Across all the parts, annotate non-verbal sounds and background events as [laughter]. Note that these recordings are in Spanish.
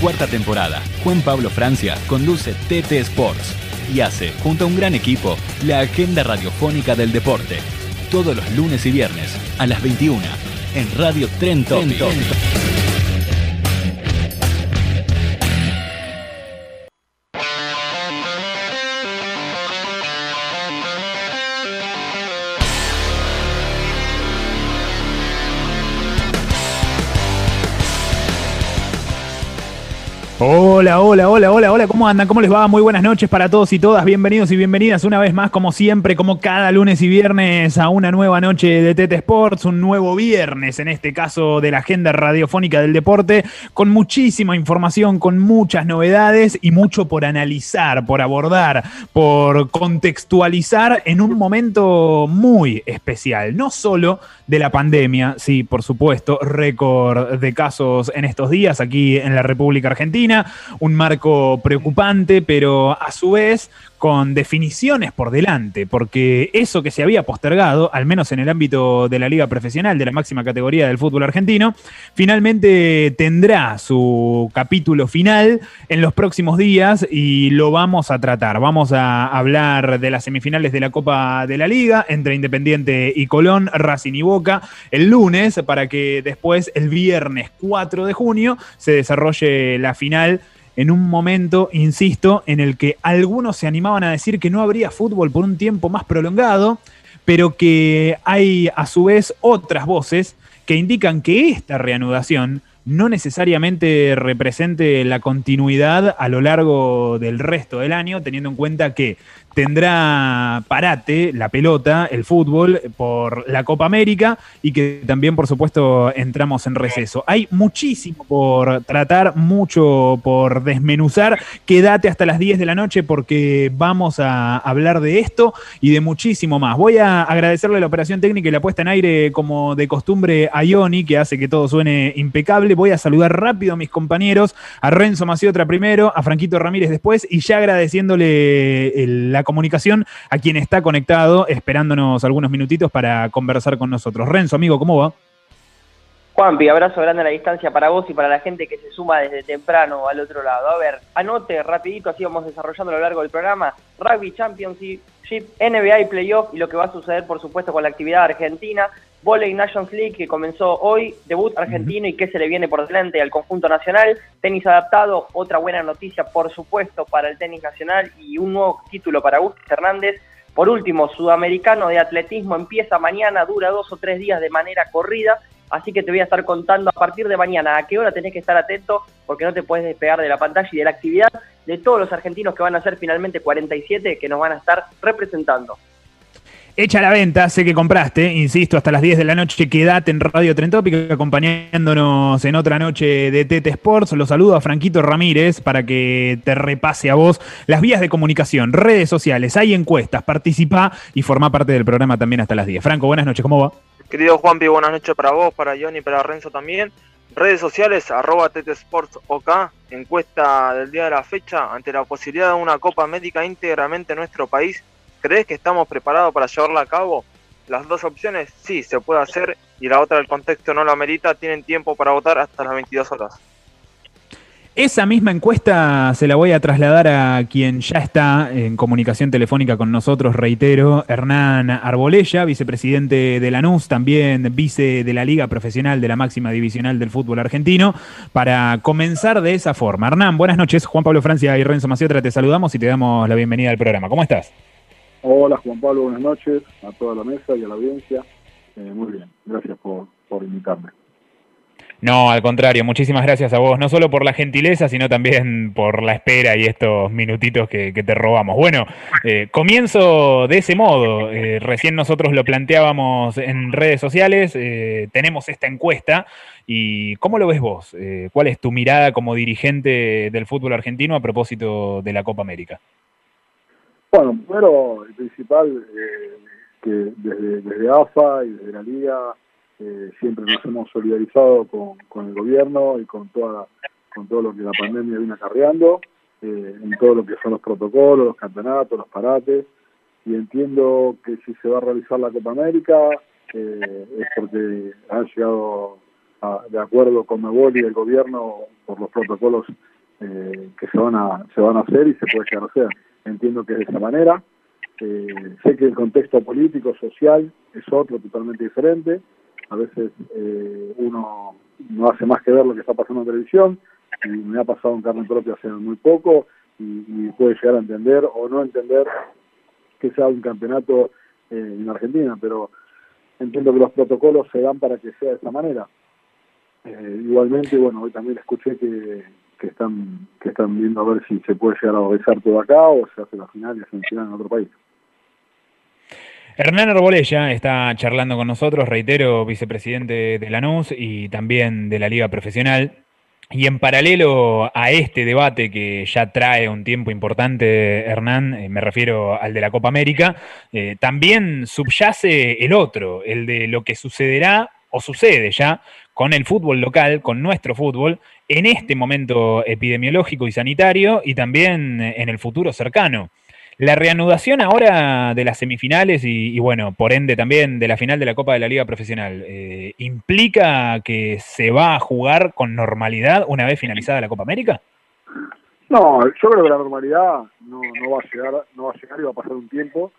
Cuarta temporada, Juan Pablo Francia conduce TT Sports y hace, junto a un gran equipo, la agenda radiofónica del deporte. Todos los lunes y viernes a las 21 en Radio Tren Topic. Hola, hola, hola, hola, hola, ¿cómo andan? ¿Cómo les va? Muy buenas noches para todos y todas. Bienvenidos y bienvenidas una vez más, como siempre, como cada lunes y viernes, a una nueva noche de Tete Sports, un nuevo viernes, en este caso de la agenda radiofónica del deporte, con muchísima información, con muchas novedades y mucho por analizar, por abordar, por contextualizar en un momento muy especial. No solo de la pandemia, sí, por supuesto, récord de casos en estos días aquí en la República Argentina, un marco preocupante, pero a su vez con definiciones por delante, porque eso que se había postergado, al menos en el ámbito de la liga profesional, de la máxima categoría del fútbol argentino, finalmente tendrá su capítulo final en los próximos días y lo vamos a tratar. Vamos a hablar de las semifinales de la Copa de la Liga entre Independiente y Colón, Racing y Boca, el lunes, para que después, el viernes 4 de junio, se desarrolle la final en un momento, insisto, en el que algunos se animaban a decir que no habría fútbol por un tiempo más prolongado, pero que hay a su vez otras voces que indican que esta reanudación no necesariamente represente la continuidad a lo largo del resto del año, teniendo en cuenta que tendrá parate la pelota, el fútbol, por la Copa América y que también, por supuesto, entramos en receso. Hay muchísimo por tratar, mucho por desmenuzar. Quédate hasta las 10 de la noche porque vamos a hablar de esto y de muchísimo más. Voy a agradecerle la operación técnica y la puesta en aire, como de costumbre, a Ioni, que hace que todo suene impecable. Voy a saludar rápido a mis compañeros, a Renzo Maciotra primero, a Franquito Ramírez después y ya agradeciéndole la comunicación a quien está conectado, esperándonos algunos minutitos para conversar con nosotros. Renzo, amigo, ¿cómo va? Juanpi, abrazo grande a la distancia para vos y para la gente que se suma desde temprano al otro lado. A ver, anote rapidito, así vamos desarrollando a lo largo del programa, Rugby Championship, NBA y Playoff y lo que va a suceder, por supuesto, con la actividad argentina. Volley Nations League que comenzó hoy, debut argentino y qué se le viene por delante al conjunto nacional, tenis adaptado, otra buena noticia por supuesto para el tenis nacional y un nuevo título para Augusto Hernández. Por último, Sudamericano de Atletismo empieza mañana, dura dos o tres días de manera corrida, así que te voy a estar contando a partir de mañana a qué hora tenés que estar atento porque no te puedes despegar de la pantalla y de la actividad de todos los argentinos que van a ser finalmente 47 que nos van a estar representando. Hecha la venta, sé que compraste, insisto, hasta las 10 de la noche, quédate en Radio Trentópica acompañándonos en otra noche de Tete Sports. Los saludo a Franquito Ramírez para que te repase a vos las vías de comunicación, redes sociales, hay encuestas, participa y forma parte del programa también hasta las 10. Franco, buenas noches, ¿cómo va? Querido Juanpi, buenas noches para vos, para Johnny, para Renzo también. Redes sociales, arroba Sports OK, encuesta del día de la fecha, ante la posibilidad de una Copa Médica íntegramente en nuestro país ¿Crees que estamos preparados para llevarla a cabo? Las dos opciones, sí, se puede hacer y la otra, el contexto no lo amerita, tienen tiempo para votar hasta las 22 horas. Esa misma encuesta se la voy a trasladar a quien ya está en comunicación telefónica con nosotros, reitero, Hernán Arbolella, vicepresidente de la NUS, también vice de la Liga Profesional de la Máxima Divisional del Fútbol Argentino, para comenzar de esa forma. Hernán, buenas noches, Juan Pablo Francia y Renzo Maciotra, te saludamos y te damos la bienvenida al programa. ¿Cómo estás? Hola Juan Pablo, buenas noches a toda la mesa y a la audiencia. Eh, muy bien, gracias por, por invitarme. No, al contrario, muchísimas gracias a vos, no solo por la gentileza, sino también por la espera y estos minutitos que, te robamos. Bueno, eh, comienzo de ese modo. Eh, recién nosotros lo planteábamos en redes sociales, tenemos esta encuesta y ¿cómo lo ves vos? ¿Cuál es tu mirada como dirigente del fútbol argentino a propósito de la Copa América? Bueno, primero, el principal, que desde, desde AFA y desde la Liga eh, siempre nos hemos solidarizado con, el gobierno y con toda con todo lo que la pandemia viene acarreando, eh, en todo lo que son los protocolos, los campeonatos, los parates, y entiendo que si se va a realizar la Copa América eh, es porque han llegado de acuerdo con Mebol y el gobierno por los protocolos que se van a se van a hacer y se puede llegar a hacer. Entiendo que es de esa manera. sé que el contexto político, social, es otro totalmente diferente a veces eh, uno no hace más que ver lo que está pasando en televisión, y me ha pasado en carne propia hace muy poco, y, puede llegar a entender o no entender que sea un campeonato eh, en Argentina, pero entiendo que los protocolos se dan para que sea de esta manera. Eh, igualmente, bueno, hoy también escuché que, que están que están viendo a ver si se puede llegar a todo acá o se hace la final y se final en otro país. Hernán Arbolella está charlando con nosotros, reitero, vicepresidente de Lanús y también de la Liga Profesional. Y en paralelo a este debate que ya trae un tiempo importante, Hernán, eh, me refiero al de la Copa América, eh, también subyace el otro, el de lo que sucederá o sucede ya con el fútbol local, con nuestro fútbol, en este momento epidemiológico y sanitario y también en el futuro cercano. La reanudación ahora de las semifinales y, bueno, por ende también de la final de la Copa de la Liga Profesional, eh, ¿implica que se va a jugar con normalidad una vez finalizada la Copa América? No, yo creo que la normalidad no, va a llegar, no va a llegar y va a pasar un tiempo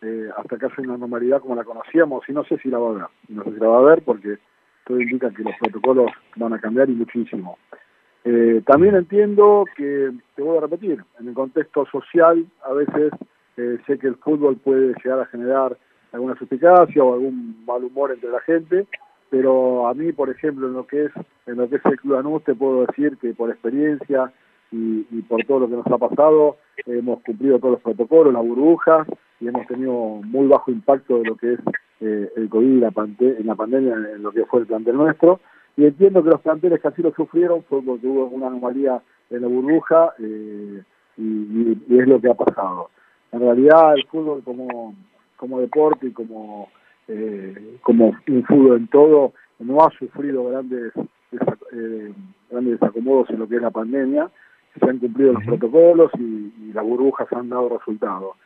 eh, hasta que haya una normalidad como la conocíamos y no sé si la va a haber, no sé si la va a haber porque todo indica que los protocolos van a cambiar y muchísimo. Eh, también entiendo que, te voy a repetir, en el contexto social a veces eh, sé que el fútbol puede llegar a generar alguna suspicacia o algún mal humor entre la gente, pero a mí, por ejemplo, en lo que es en lo que es el Club Anús, te puedo decir que por experiencia y, por todo lo que nos ha pasado, hemos cumplido todos los protocolos, las burbujas, y hemos tenido muy bajo impacto de lo que es eh, el COVID y la, en la pandemia en lo que fue el plantel nuestro. Y entiendo que los planteles que así lo sufrieron fue porque hubo una anomalía en la burbuja eh, y, es lo que ha pasado. En realidad el fútbol como, como deporte y como, eh, como un fútbol en todo no ha sufrido grandes, eh, grandes desacomodos en lo que es la pandemia. Se han cumplido los protocolos y, y las burbujas han dado resultados.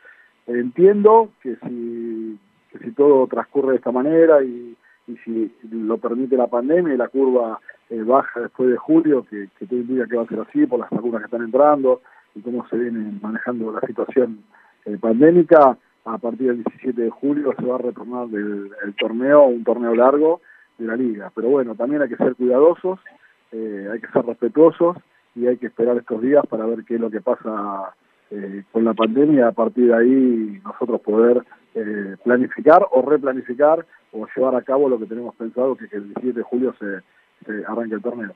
Entiendo que si, si todo transcurre de esta manera y y si lo permite la pandemia y la curva eh, baja después de julio, que, que todo indica que va a ser así por las vacunas que están entrando y cómo se viene manejando la situación eh, pandémica, a partir del 17 de julio se va a retornar del, el torneo, un torneo largo de la liga. Pero bueno, también hay que ser cuidadosos, eh, hay que ser respetuosos y hay que esperar estos días para ver qué es lo que pasa con la pandemia a partir de ahí nosotros poder planificar o replanificar o llevar a cabo lo que tenemos pensado, que, que el 17 de julio se, arranque el torneo.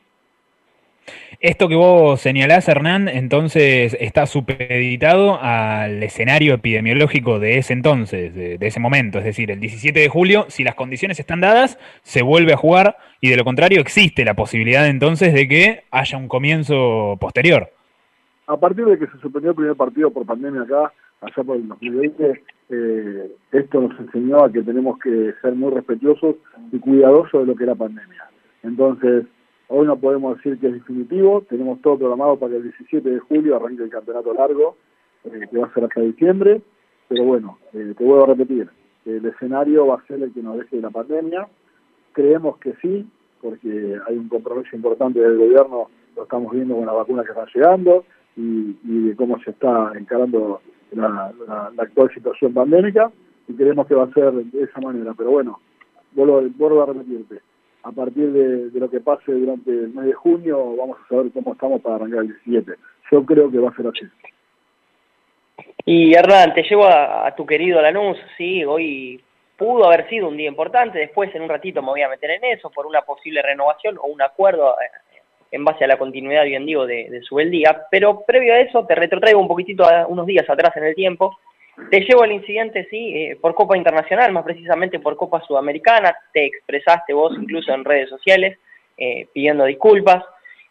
Esto que vos señalás, Hernán, entonces está supeditado al escenario epidemiológico de ese entonces, de, ese momento, es decir, el 17 de julio, si las condiciones están dadas, se vuelve a jugar y de lo contrario existe la posibilidad entonces de que haya un comienzo posterior. A partir de que se suspendió el primer partido por pandemia acá, allá por el 2020, eh, esto nos enseñó a que tenemos que ser muy respetuosos y cuidadosos de lo que es la pandemia. Entonces, hoy no podemos decir que es definitivo, tenemos todo programado para que el 17 de julio arranque el campeonato largo, eh, que va a ser hasta diciembre, pero bueno, eh, te vuelvo a repetir, el escenario va a ser el que nos deje de la pandemia, creemos que sí, porque hay un compromiso importante del gobierno, lo estamos viendo con las vacunas que están llegando y, y de cómo se está encarando la, actual situación pandémica y creemos que va a ser de esa manera. Pero bueno, vuelvo, vuelvo a repetirte, a partir de, lo que pase durante el mes de junio vamos a saber cómo estamos para arrancar el 17. Yo creo que va a ser así. Y Hernán, te llevo a, tu querido Lanús, sí, hoy pudo haber sido un día importante, después en un ratito me voy a meter en eso, por una posible renovación o un acuerdo eh, en base a la continuidad, bien digo, de, de su día, pero previo a eso te retrotraigo un poquitito a unos días atrás en el tiempo, te llevo el incidente, sí, eh, por Copa Internacional, más precisamente por Copa Sudamericana, te expresaste vos incluso en redes sociales eh, pidiendo disculpas,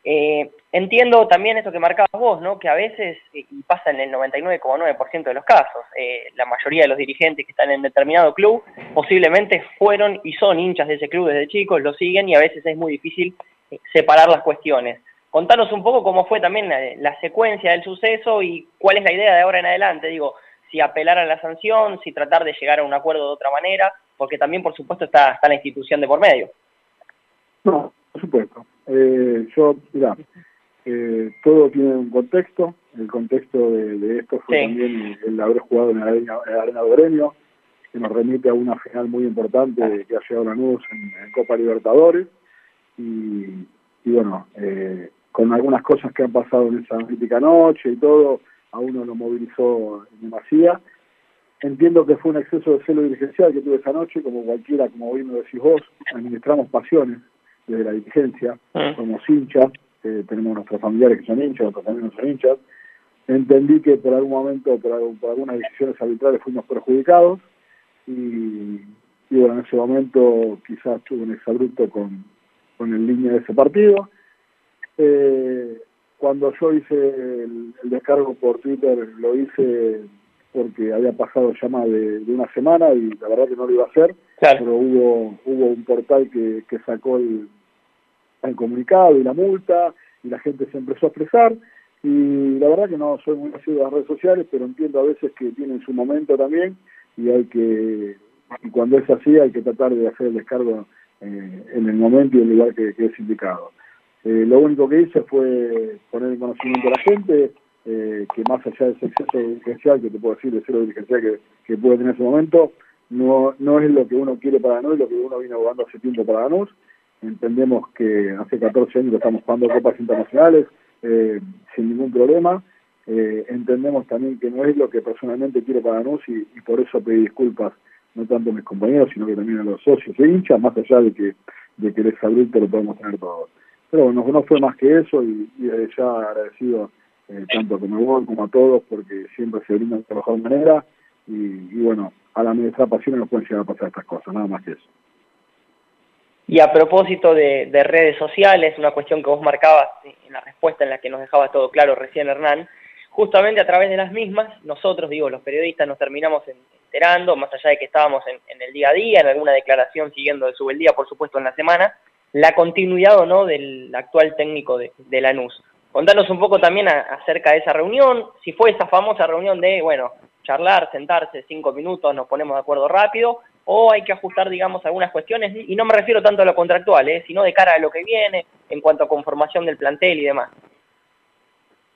eh, entiendo también eso que marcabas vos, ¿no? que a veces, eh, y pasa en el 99,9% de los casos, la mayoría de los dirigentes que están en determinado club posiblemente fueron y son hinchas de ese club desde chicos, lo siguen y a veces es muy difícil separar las cuestiones. Contanos un poco cómo fue también la, secuencia del suceso y cuál es la idea de ahora en adelante, digo, si apelar a la sanción, si tratar de llegar a un acuerdo de otra manera, porque también por supuesto está, está la institución de por medio. No, por supuesto. Eh, yo, mira, eh, todo tiene un contexto. El contexto de, esto fue también el haber jugado en la arena, de Gremio, que nos remite a una final muy importante que ha llegado la NUS en, Copa Libertadores. Y, bueno, eh, con algunas cosas que han pasado en esa mítica noche y todo, a uno lo movilizó en demasía. Entiendo que fue un exceso de celo dirigencial que tuve esa noche, como cualquiera, como hoy me decís vos, administramos pasiones desde la dirigencia, ah. somos hinchas, eh, tenemos nuestros familiares que son hinchas, otros también son hinchas. Entendí que por algún momento, por, algunas decisiones arbitrales fuimos perjudicados y, bueno, en ese momento quizás tuve un exabrupto con, con el línea de ese partido. Eh, cuando yo hice el, descargo por Twitter, lo hice porque había pasado ya más de, una semana y la verdad que no lo iba a hacer, pero hubo hubo un portal que, que sacó el, el comunicado y la multa, y la gente se empezó a expresar, y la verdad que no soy muy nacido de las redes sociales, pero entiendo a veces que tienen su momento también, y hay que, y cuando es así, hay que tratar de hacer el descargo eh, en el momento y el lugar que, es indicado. Eh, lo único que hice fue poner en conocimiento a la gente eh, que más allá de ese exceso dirigencial, que te puedo decir de cero dirigencial que, que puede tener en ese momento, no, no es lo que uno quiere para NUS, lo que uno viene abogando hace tiempo para NUS, entendemos que hace 14 años que estamos jugando copas internacionales eh, sin ningún problema. Eh, entendemos también que no es lo que personalmente quiero para NUS y, por eso pedí disculpas no tanto a mis compañeros, sino que también a los socios e hinchas, más allá de que, de que el exabrupto lo podemos tener todos. Pero bueno, no fue más que eso y, desde ya agradecido eh, tanto a Comebol como a todos porque siempre se brindan de la mejor manera y, bueno, a la administración pasión nos pueden llegar a pasar estas cosas, nada más que eso. Y a propósito de, redes sociales, una cuestión que vos marcabas en la respuesta en la que nos dejaba todo claro recién Hernán, justamente a través de las mismas, nosotros, digo, los periodistas nos terminamos enterando, más allá de que estábamos en, el día a día, en alguna declaración siguiendo el día, por supuesto, en la semana, la continuidad o no del actual técnico de, de Lanús. Contanos un poco también acerca de esa reunión, si fue esa famosa reunión de, bueno, charlar, sentarse cinco minutos, nos ponemos de acuerdo rápido, o hay que ajustar, digamos, algunas cuestiones, y no me refiero tanto a lo contractual, ¿eh? sino de cara a lo que viene, en cuanto a conformación del plantel y demás.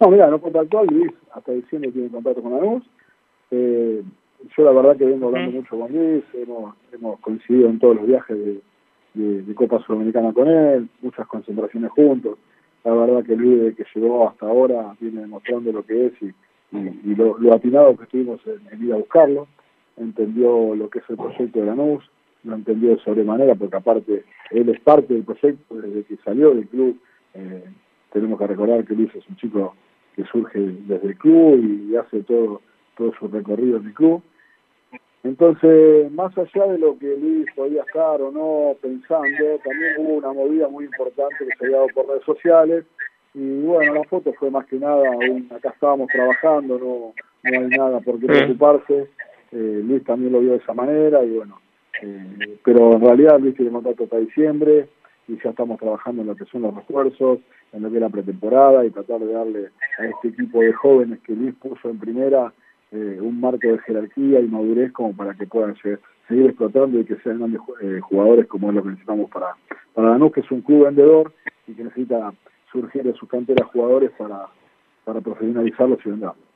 No, mira, no contractual, Luis, hasta diciembre tiene contacto con la Eh, yo la verdad que vengo hablando mucho con Luis, hemos, hemos coincidido en todos los viajes de, de, Copa Sudamericana con él, muchas concentraciones juntos. La verdad que Luis, desde que llegó hasta ahora, viene demostrando lo que es y, y, lo, lo, atinado que estuvimos en, en ir a buscarlo entendió lo que es el proyecto de la NUS, lo entendió de sobremanera, porque aparte él es parte del proyecto desde que salió del club. Eh, tenemos que recordar que Luis es un chico que surge desde el club y hace todo, todo su recorrido en el club. Entonces, más allá de lo que Luis podía estar o no pensando, también hubo una movida muy importante que se había dado por redes sociales. Y bueno, la foto fue más que nada, acá estábamos trabajando, no, no hay nada por qué preocuparse. Eh, Luis también lo vio de esa manera y bueno, eh, pero en realidad Luis tiene contrato hasta diciembre y ya estamos trabajando en lo que son los refuerzos, en lo que es la pretemporada y tratar de darle a este equipo de jóvenes que Luis puso en primera eh, un marco de jerarquía y madurez como para que puedan seguir explotando y que sean grandes jugadores como es lo que necesitamos para, para Lanús, que es un club vendedor y que necesita surgir de sus canteras jugadores para, para profesionalizarlos y venderlos.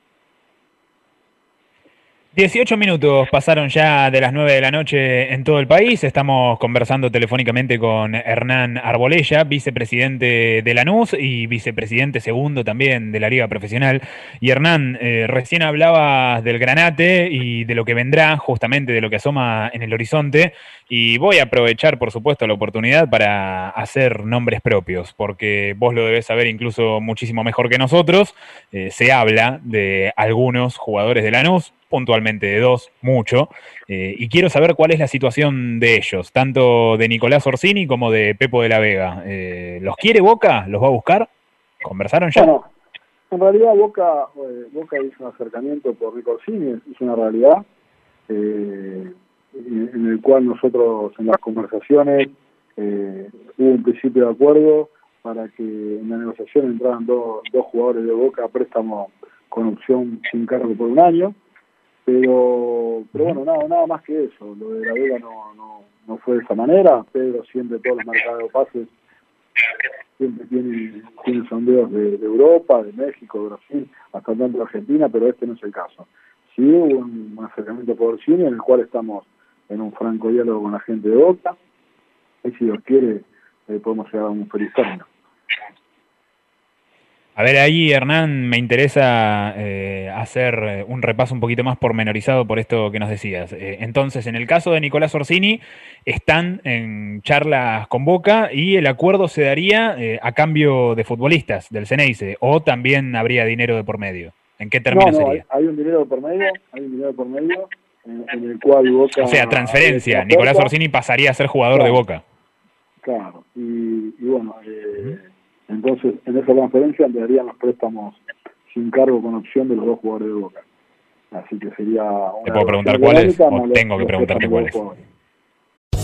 18 minutos pasaron ya de las 9 de la noche en todo el país. Estamos conversando telefónicamente con Hernán Arbolella, vicepresidente de Lanús y vicepresidente segundo también de la Liga Profesional. Y Hernán, eh, recién hablabas del granate y de lo que vendrá, justamente de lo que asoma en el horizonte. Y voy a aprovechar, por supuesto, la oportunidad para hacer nombres propios, porque vos lo debés saber incluso muchísimo mejor que nosotros. Eh, se habla de algunos jugadores de Lanús puntualmente de dos, mucho, eh, y quiero saber cuál es la situación de ellos, tanto de Nicolás Orsini como de Pepo de la Vega. Eh, ¿Los quiere Boca? ¿Los va a buscar? ¿Conversaron ya? Bueno, en realidad Boca, eh, Boca hizo un acercamiento por Nico Orsini, es una realidad, en el cual nosotros en las conversaciones hubo un principio de acuerdo para que en la negociación entraran dos, dos jugadores de Boca a préstamo con opción sin cargo por un año. Pero, pero bueno, nada, nada más que eso. Lo de la Vega no, no, no fue de esa manera. Pedro siempre todos los mercados de pases siempre tiene, tiene sondeos de, Europa, de México, de Brasil, hasta tanto de Argentina, pero este no es el caso. Sí hubo un, acercamiento por cine en el cual estamos en un franco diálogo con la gente de Boca y si Dios quiere eh, podemos llegar a un feliz término. A ver, ahí Hernán, me interesa eh, hacer eh, un repaso un poquito más pormenorizado por esto que nos decías. Eh, entonces, en el caso de Nicolás Orsini, están en charlas con Boca y el acuerdo se daría a cambio de futbolistas del Ceneice, o también habría dinero de por medio. ¿En qué términos no, no, sería? Hay un dinero de por medio, hay un dinero de por medio en, el cual Boca... O sea, transferencia. Nicolás Orsini pasaría a ser jugador de Boca. Claro, y, bueno... Entonces, en esa transferencia darían los préstamos sin cargo con opción de los dos jugadores de Boca. Así que sería... Una ¿Te puedo preguntar cuáles o tengo que preguntarte cuáles?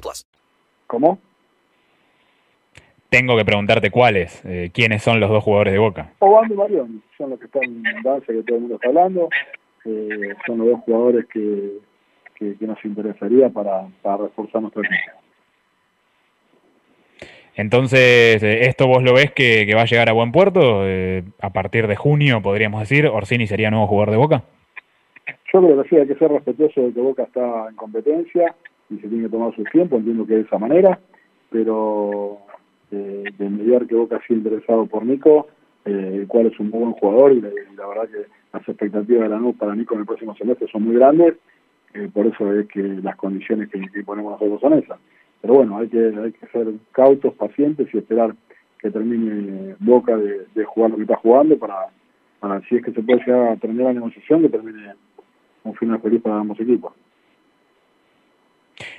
plus. ¿Cómo? Tengo que preguntarte cuáles. Eh, ¿Quiénes son los dos jugadores de Boca? Obando y Marioni. Son los que están en danza que todo el mundo está hablando. Eh, son los dos jugadores que, que, que nos interesaría para, para reforzar nuestro equipo. Entonces, eh, ¿esto vos lo ves que, que, va a llegar a buen puerto? Eh, a partir de junio, podríamos decir, ¿Orsini sería nuevo jugador de Boca? Yo creo que sí, hay que ser respetuoso de que Boca está en competencia y se tiene que tomar su tiempo, entiendo que de esa manera, pero eh, de mediar que Boca sido interesado por Nico, eh, el cual es un buen jugador y la, verdad que las expectativas de la NU para Nico en el próximo semestre son muy grandes, eh, por eso es que las condiciones que, que ponemos nosotros son esas pero bueno, hay que, hay que ser cautos, pacientes y esperar que termine Boca de, de jugar lo que está jugando para, para si es que se puede llegar a terminar la negociación, que termine un final feliz para ambos equipos.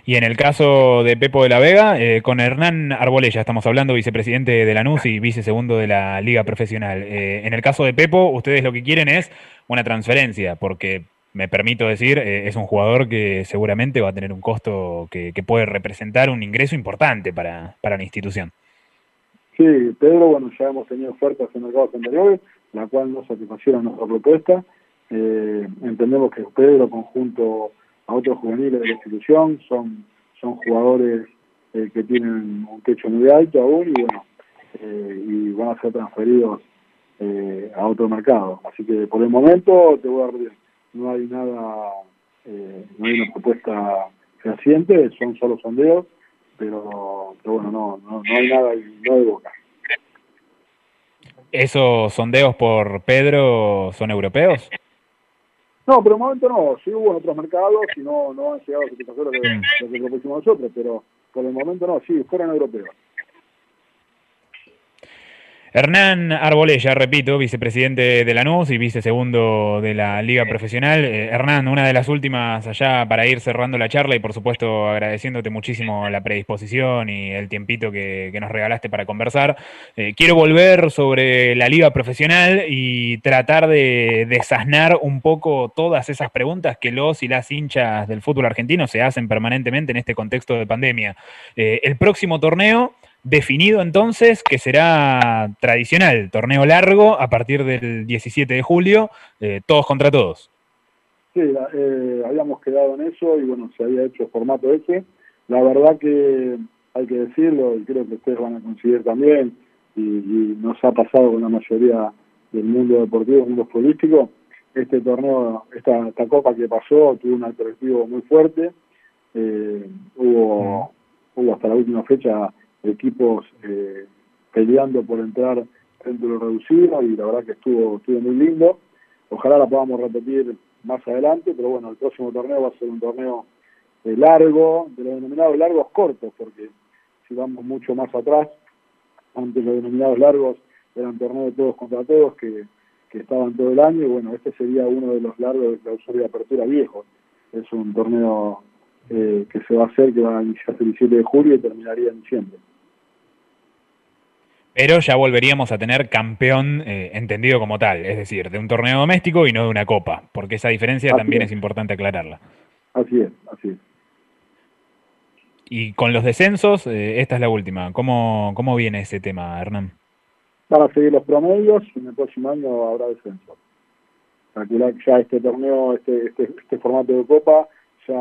Y en el caso de Pepo de la Vega, eh, con Hernán Arbolella, estamos hablando, vicepresidente de la NUS y vicesegundo de la Liga Profesional. Eh, en el caso de Pepo, ustedes lo que quieren es una transferencia, porque me permito decir, eh, es un jugador que seguramente va a tener un costo que, puede representar un ingreso importante para, para, la institución. Sí, Pedro, bueno, ya hemos tenido ofertas en mercados anteriores, la cual no satisfacieron nuestra propuesta. Entendemos que Pedro, conjunto a otros juveniles de la institución, son, son jugadores eh, que tienen un techo muy alto aún y bueno, eh, y van a ser transferidos eh, a otro mercado. Así que por el momento te voy a dar no hay nada, eh, no hay una propuesta reciente, son solo sondeos, pero, pero bueno, no, no, no hay nada no de boca. ¿Esos sondeos por Pedro son europeos? No, pero de momento no. Sí hubo en otros mercados y no, no han llegado a satisfacer lo que, lo que nosotros, pero por el momento no. Sí, fueron europeos. Hernán Arbolella, repito, vicepresidente de Lanús y vicesegundo de la Liga Profesional. Eh, Hernán, una de las últimas allá para ir cerrando la charla y por supuesto agradeciéndote muchísimo la predisposición y el tiempito que, que nos regalaste para conversar. Eh, quiero volver sobre la Liga Profesional y tratar de desasnar un poco todas esas preguntas que los y las hinchas del fútbol argentino se hacen permanentemente en este contexto de pandemia. Eh, el próximo torneo definido entonces que será tradicional, torneo largo a partir del 17 de julio, eh, todos contra todos. Sí, eh, habíamos quedado en eso y bueno, se había hecho el formato ese. La verdad que hay que decirlo y creo que ustedes van a coincidir también y, y nos ha pasado con la mayoría del mundo deportivo, del mundo futbolístico. Este torneo, esta, esta copa que pasó tuvo un atractivo muy fuerte. Eh, hubo, hubo hasta la última fecha equipos eh, peleando por entrar dentro de lo reducido y la verdad que estuvo, estuvo muy lindo. Ojalá la podamos repetir más adelante, pero bueno, el próximo torneo va a ser un torneo eh, largo, de los denominados largos cortos, porque si vamos mucho más atrás, antes los denominados largos eran torneos de todos contra todos que, que estaban todo el año, y bueno, este sería uno de los largos de clausura y apertura viejos. Es un torneo eh, que se va a hacer, que va a iniciarse el 17 de julio y terminaría en diciembre. Pero ya volveríamos a tener campeón eh, entendido como tal, es decir, de un torneo doméstico y no de una copa, porque esa diferencia Así también es. es importante aclararla. Así es, así es. Y con los descensos, eh, esta es la última. ¿Cómo, ¿Cómo viene ese tema, Hernán? Van a seguir los promedios y en el próximo año habrá descenso. Calcular ya este torneo, este, este, este formato de copa, ya,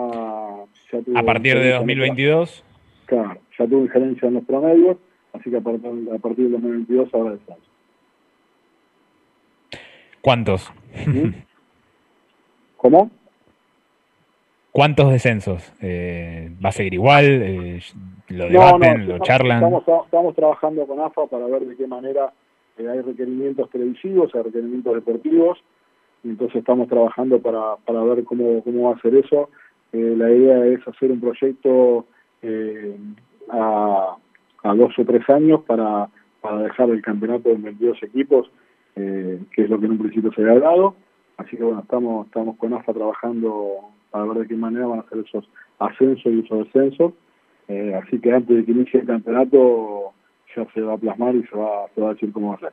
ya tuvo A partir de injerencia en los- 2022, Claro, ya tuvo injerencia en los promedios, así que a partir, a partir del 2022 habrá descenso. ¿cuántos? [laughs] ¿Cómo? ¿Cuántos descensos? Eh, ¿Va a seguir igual? Eh, ¿Lo No, no, debaten? ¿Lo estamos- charlan? Estamos, estamos trabajando con AFA para ver de qué manera eh, hay requerimientos televisivos, hay requerimientos deportivos, y entonces estamos trabajando para, para ver cómo, cómo va a ser eso. La idea es hacer un proyecto a, a dos o tres años para, para dejar el campeonato en 22 equipos, eh, que es lo que en un principio se había dado. Así que bueno, estamos, estamos con AFA trabajando para ver de qué manera van a hacer esos ascensos y esos descensos. Eh, así que antes de que inicie el campeonato ya se va a plasmar y se va, se va a decir cómo va a ser.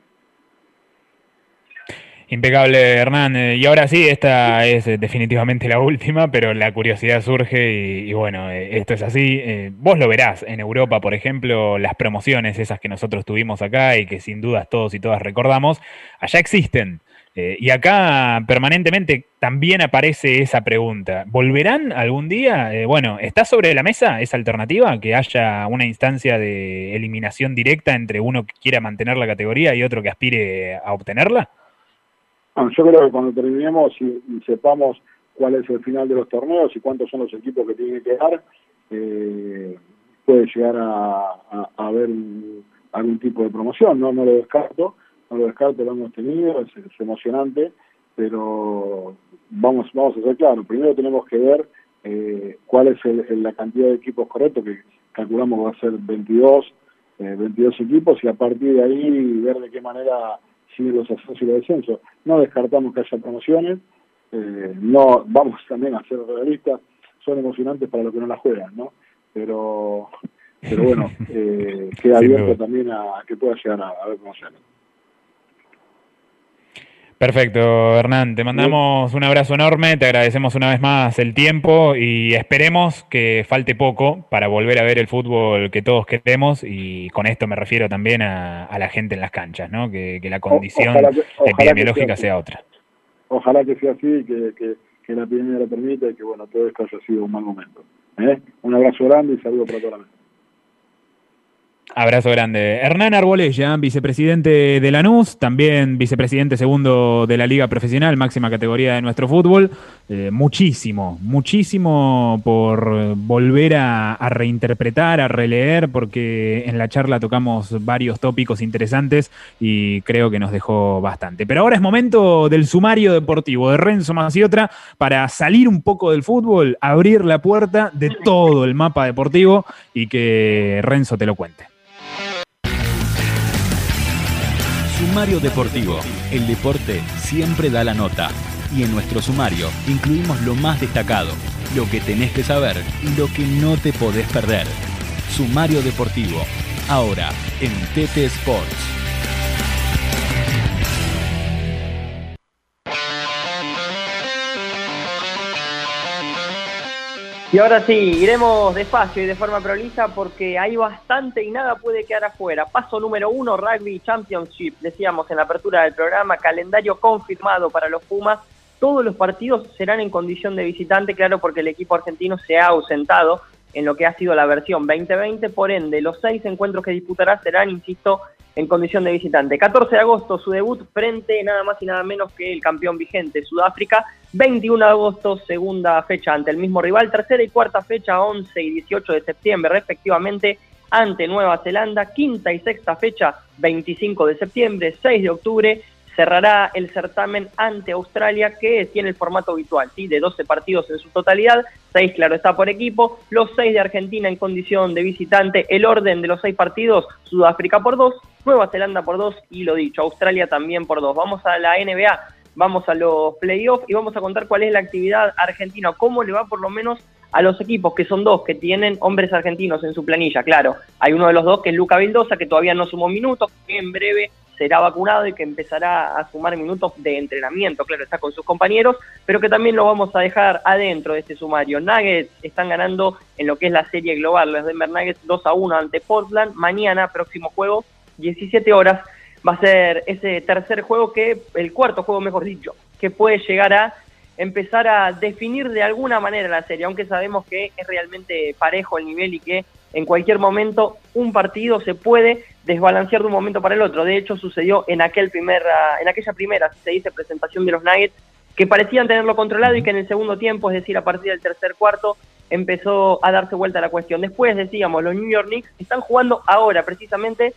Impecable, Hernán. Eh, Y ahora sí, esta es eh, definitivamente la última, pero la curiosidad surge y, bueno, eh, esto es así. Vos lo verás en Europa, por ejemplo, las promociones esas que nosotros tuvimos acá y que sin dudas todos y todas recordamos, allá existen. Y acá permanentemente también aparece esa pregunta. ¿Volverán algún día? Bueno, ¿está sobre la mesa esa alternativa? Que haya una instancia de eliminación directa entre uno que quiera mantener la categoría y otro que aspire a obtenerla? Bueno, yo creo que cuando terminemos y, sepamos cuál es el final de los torneos y cuántos son los equipos que tienen que quedar, eh, puede llegar a, haber algún tipo de promoción. No, no lo descarto, no lo descarto, lo hemos tenido, es, emocionante, pero vamos, vamos a ser claros. Primero tenemos que ver eh, cuál es el- la cantidad de equipos correctos, que calculamos va a ser 22, eh, 22 equipos, y a partir de ahí ver de qué manera los ascensos y los descensos. No descartamos que haya promociones, eh, no vamos también a ser realistas, son emocionantes para los que no la juegan, ¿no? Pero, pero bueno, [laughs] eh, queda abierto también a, a que pueda llegar a, a haber promociones. Perfecto, Hernán. Te mandamos un abrazo enorme, te agradecemos una vez más el tiempo y esperemos que falte poco para volver a ver el fútbol que todos queremos y con esto me refiero también a, a la gente en las canchas, ¿no? Que, que la condición ojalá que- ojalá que epidemiológica sea otra. Ojalá que sea así que, que la epidemia lo permita y que bueno todo esto haya sido un mal momento. ¿eh? Un abrazo grande y saludo para toda la mesa. Abrazo grande. Hernán Arbolella, vicepresidente de Lanús, también vicepresidente segundo de la Liga Profesional, máxima categoría de nuestro fútbol. Eh, muchísimo, muchísimo por volver a, reinterpretar, a releer, porque en la charla tocamos varios tópicos interesantes y creo que nos dejó bastante. Pero ahora es momento del sumario deportivo de Renzo Maciotra para salir un poco del fútbol, abrir la puerta de todo el mapa deportivo y que Renzo te lo cuente. Sumario Deportivo. El deporte siempre da la nota. Y en nuestro sumario incluimos lo más destacado, lo que tenés que saber y lo que no te podés perder. Sumario Deportivo. Ahora en TT Sports. Y ahora sí, iremos despacio y de forma prolija porque hay bastante y nada puede quedar afuera. Paso número uno, Rugby Championship. Decíamos en la apertura del programa, calendario confirmado para los Pumas. Todos los partidos serán en condición de visitante, claro, porque el equipo argentino se ha ausentado en lo que ha sido la versión 2020. Por ende, los seis encuentros que disputará serán, insisto, en condición de visitante. 14 de agosto, su debut frente nada más y nada menos que el campeón vigente, Sudáfrica. 21 de agosto, segunda fecha ante el mismo rival. Tercera y cuarta fecha, 11 y 18 de septiembre, respectivamente, ante Nueva Zelanda. Quinta y sexta fecha, 25 de septiembre, 6 de octubre. Cerrará el certamen ante Australia, que tiene el formato habitual, ¿sí? de 12 partidos en su totalidad, 6 claro está por equipo, los 6 de Argentina en condición de visitante, el orden de los 6 partidos, Sudáfrica por 2, Nueva Zelanda por 2 y lo dicho, Australia también por 2. Vamos a la NBA, vamos a los playoffs y vamos a contar cuál es la actividad argentina, cómo le va por lo menos a los equipos, que son dos, que tienen hombres argentinos en su planilla, claro. Hay uno de los dos que es Luca Vildosa, que todavía no sumó minutos, que en breve será vacunado y que empezará a sumar minutos de entrenamiento, claro, está con sus compañeros, pero que también lo vamos a dejar adentro de este sumario. Nuggets están ganando en lo que es la serie global, los Denver Nuggets 2 a 1 ante Portland, mañana, próximo juego, 17 horas, va a ser ese tercer juego que, el cuarto juego mejor dicho, que puede llegar a empezar a definir de alguna manera la serie, aunque sabemos que es realmente parejo el nivel y que en cualquier momento un partido se puede desbalancear de un momento para el otro. De hecho, sucedió en aquel primer, en aquella primera, se dice, presentación de los Nuggets, que parecían tenerlo controlado y que en el segundo tiempo, es decir, a partir del tercer cuarto, empezó a darse vuelta la cuestión. Después decíamos, los New York Knicks están jugando ahora precisamente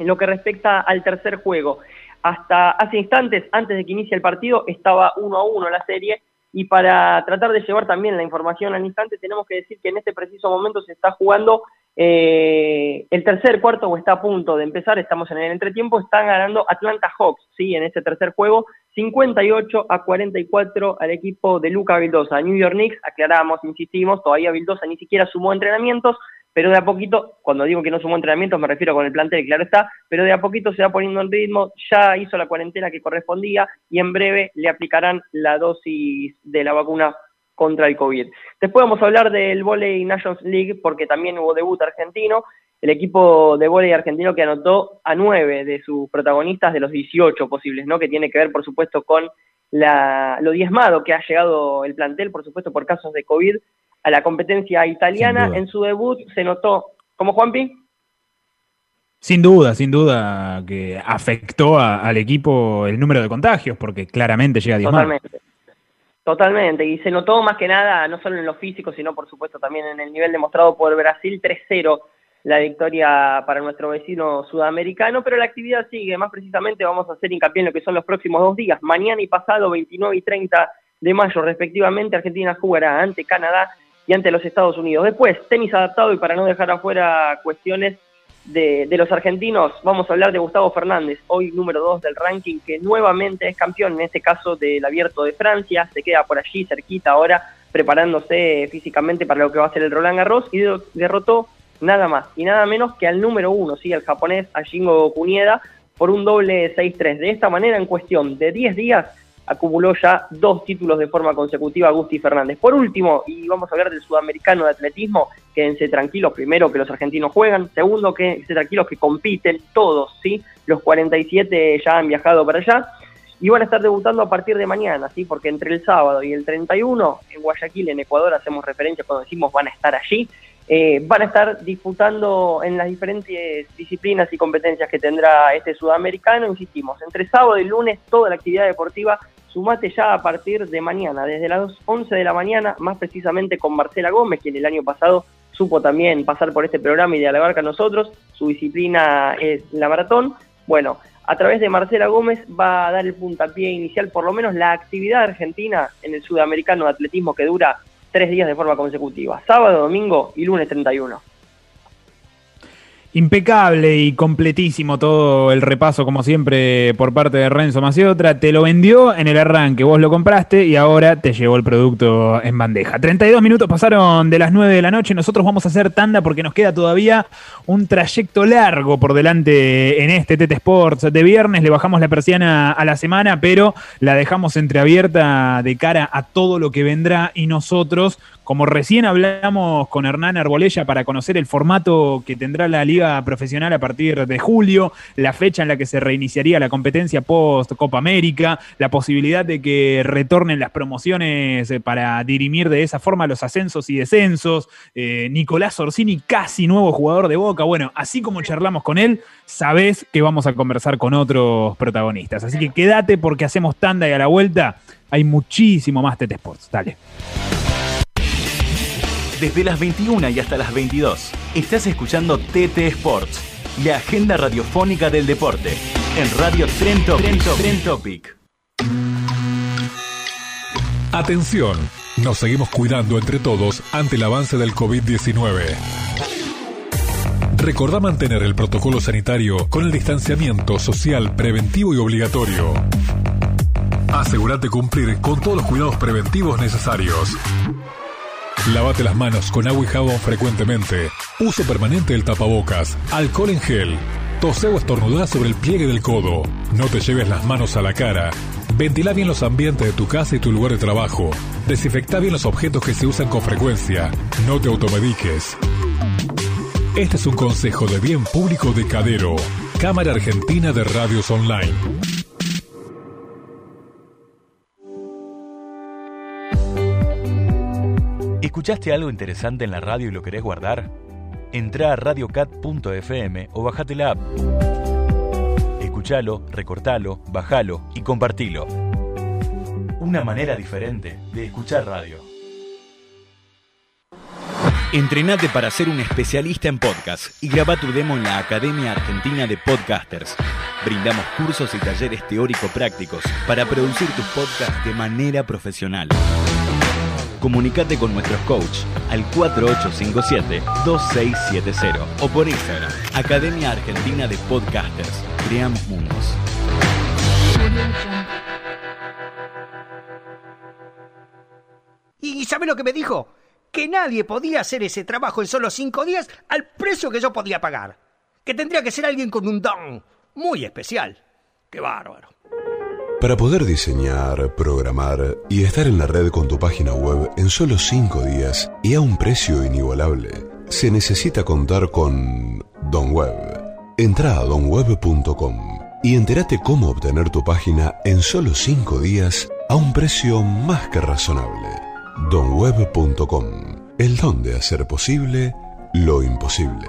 en lo que respecta al tercer juego. Hasta hace instantes, antes de que inicie el partido, estaba uno a uno la serie y para tratar de llevar también la información al instante, tenemos que decir que en este preciso momento se está jugando eh, el tercer cuarto o está a punto de empezar, estamos en el entretiempo, están ganando Atlanta Hawks, ¿sí? En este tercer juego, 58 a 44 al equipo de Luca Vildosa. New York Knicks, aclaramos, insistimos, todavía Vildosa ni siquiera sumó entrenamientos, pero de a poquito, cuando digo que no sumó entrenamientos me refiero con el plantel, claro está, pero de a poquito se va poniendo en ritmo, ya hizo la cuarentena que correspondía y en breve le aplicarán la dosis de la vacuna contra el COVID. Después vamos a hablar del Volley Nations League porque también hubo debut argentino, el equipo de volley argentino que anotó a nueve de sus protagonistas de los 18 posibles, ¿no? Que tiene que ver, por supuesto, con la, lo diezmado que ha llegado el plantel, por supuesto, por casos de COVID, a la competencia italiana. En su debut se notó, ¿cómo Juanpi? Sin duda, sin duda que afectó al equipo el número de contagios, porque claramente llega a Totalmente. Totalmente, y se notó más que nada, no solo en lo físico, sino por supuesto también en el nivel demostrado por Brasil 3-0, la victoria para nuestro vecino sudamericano, pero la actividad sigue, más precisamente vamos a hacer hincapié en lo que son los próximos dos días, mañana y pasado, 29 y 30 de mayo respectivamente, Argentina jugará ante Canadá y ante los Estados Unidos. Después, tenis adaptado y para no dejar afuera cuestiones de, los argentinos, vamos a hablar de Gustavo Fernández, hoy número 2 del ranking, que nuevamente es campeón, en este caso del Abierto de Francia, se queda por allí cerquita ahora, preparándose físicamente para lo que va a ser el Roland Garros y derrotó nada más y nada menos que al número 1, ¿sí? el japonés Ajingo Kunieda, por un doble 6-3. De esta manera, en cuestión de 10 días, acumuló ya dos títulos de forma consecutiva Agustín Fernández. Por último, y vamos a hablar del sudamericano de atletismo, quédense tranquilos, primero que los argentinos juegan, segundo quédense tranquilos que compiten todos, ¿sí? Los 47 ya han viajado para allá y van a estar debutando a partir de mañana, ¿sí? Porque entre el sábado y el 31 en Guayaquil, en Ecuador, hacemos referencia cuando decimos van a estar allí, eh, van a estar disputando en las diferentes disciplinas y competencias que tendrá este sudamericano. Insistimos, entre sábado y lunes toda la actividad deportiva, sumate ya a partir de mañana, desde las 11 de la mañana, más precisamente con Marcela Gómez, quien el año pasado supo también pasar por este programa y dialogar con nosotros. Su disciplina es la maratón. Bueno, a través de Marcela Gómez va a dar el puntapié inicial, por lo menos la actividad argentina en el sudamericano de atletismo que dura tres días de forma consecutiva, sábado, domingo y lunes 31. Impecable y completísimo todo el repaso, como siempre, por parte de Renzo Maciotra. Te lo vendió en el arranque, vos lo compraste y ahora te llevó el producto en bandeja. 32 minutos pasaron de las 9 de la noche. Nosotros vamos a hacer tanda porque nos queda todavía un trayecto largo por delante en este TT Sports. De viernes le bajamos la persiana a la semana, pero la dejamos entreabierta de cara a todo lo que vendrá y nosotros como recién hablamos con Hernán Arbolella para conocer el formato que tendrá la liga profesional a partir de julio, la fecha en la que se reiniciaría la competencia post Copa América, la posibilidad de que retornen las promociones eh, para dirimir de esa forma los ascensos y descensos, eh, Nicolás Orsini, casi nuevo jugador de Boca, bueno, así como charlamos con él, sabés que vamos a conversar con otros protagonistas, así que quédate porque hacemos tanda y a la vuelta hay muchísimo más TT Sports, dale desde las 21 y hasta las 22. Estás escuchando TT Sports, la agenda radiofónica del deporte, en Radio Tren Topic. Atención, nos seguimos cuidando entre todos ante el avance del COVID-19. Recordá mantener el protocolo sanitario con el distanciamiento social preventivo y obligatorio. Asegúrate cumplir con todos los cuidados preventivos necesarios. Lávate las manos con agua y jabón frecuentemente. Uso permanente del tapabocas. Alcohol en gel. Tose o estornudá sobre el pliegue del codo. No te lleves las manos a la cara. Ventila bien los ambientes de tu casa y tu lugar de trabajo. Desinfecta bien los objetos que se usan con frecuencia. No te automediques. Este es un consejo de bien público de Cadero, Cámara Argentina de Radios Online. ¿Escuchaste algo interesante en la radio y lo querés guardar? Entrá a radiocat.fm o bajate la app. Escuchalo, recortalo, bajalo y compartilo. Una manera diferente de escuchar radio. Entrenate para ser un especialista en podcast y graba tu demo en la Academia Argentina de Podcasters. Brindamos cursos y talleres teórico-prácticos para producir tus podcasts de manera profesional. Comunicate con nuestros coach al 4857-2670 o por Instagram, Academia Argentina de Podcasters. Creamos mundos. ¿Y sabe lo que me dijo? Que nadie podía hacer ese trabajo en solo cinco días al precio que yo podía pagar. Que tendría que ser alguien con un don muy especial. ¡Qué bárbaro! Para poder diseñar, programar y estar en la red con tu página web en solo 5 días y a un precio inigualable, se necesita contar con Don Web. Entra a donweb.com y entérate cómo obtener tu página en solo 5 días a un precio más que razonable. donweb.com. El don de hacer posible lo imposible.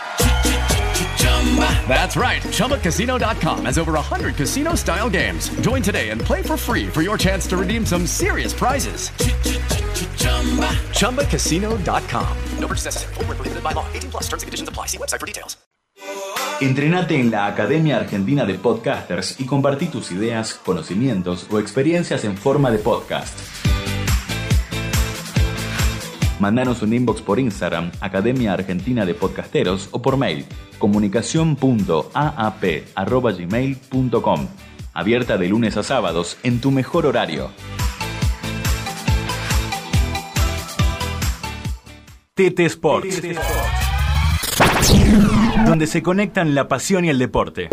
That's right. ChumbaCasino.com has over 100 casino style games. Join today and play for free for your chance to redeem some serious prizes. ChumbaCasino.com. No purchase necessary. Void were prohibited by law. 18 plus terms and conditions apply. See website for details. Entrenate en la Academia Argentina de Podcasters y compartí tus ideas, conocimientos o experiencias en forma de podcast. Mandanos un inbox por Instagram, Academia Argentina de Podcasteros o por mail, comunicación.aap.gmail.com. Abierta de lunes a sábados en tu mejor horario. TT Sports. Donde se conectan la pasión y el deporte.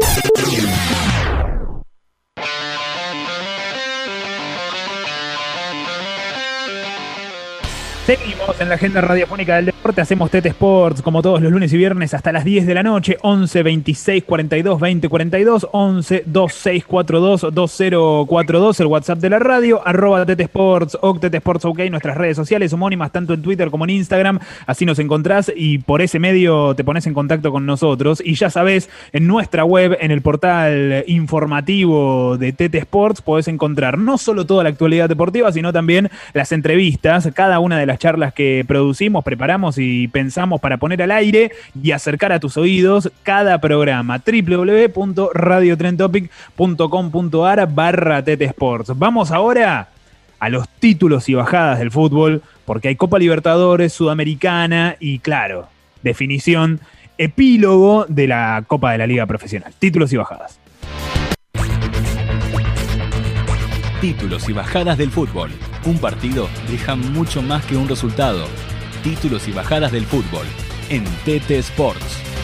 Seguimos en la agenda radiofónica del deporte, hacemos TT Sports como todos los lunes y viernes hasta las 10 de la noche, 11 26 42 20 42, 11 26 42 2042, el WhatsApp de la radio, arroba TT Sports, TT Sports OK, nuestras redes sociales homónimas tanto en Twitter como en Instagram, así nos encontrás y por ese medio te pones en contacto con nosotros. Y ya sabes, en nuestra web, en el portal informativo de TT Sports, podés encontrar no solo toda la actualidad deportiva, sino también las entrevistas, cada una de las charlas que producimos, preparamos y pensamos para poner al aire y acercar a tus oídos cada programa www.radiotrentopic.com.ar barra Sports. Vamos ahora a los títulos y bajadas del fútbol, porque hay Copa Libertadores, Sudamericana y claro, definición, epílogo de la Copa de la Liga Profesional. Títulos y bajadas. Títulos y bajadas del fútbol. Un partido deja mucho más que un resultado. Títulos y bajadas del fútbol en TT Sports.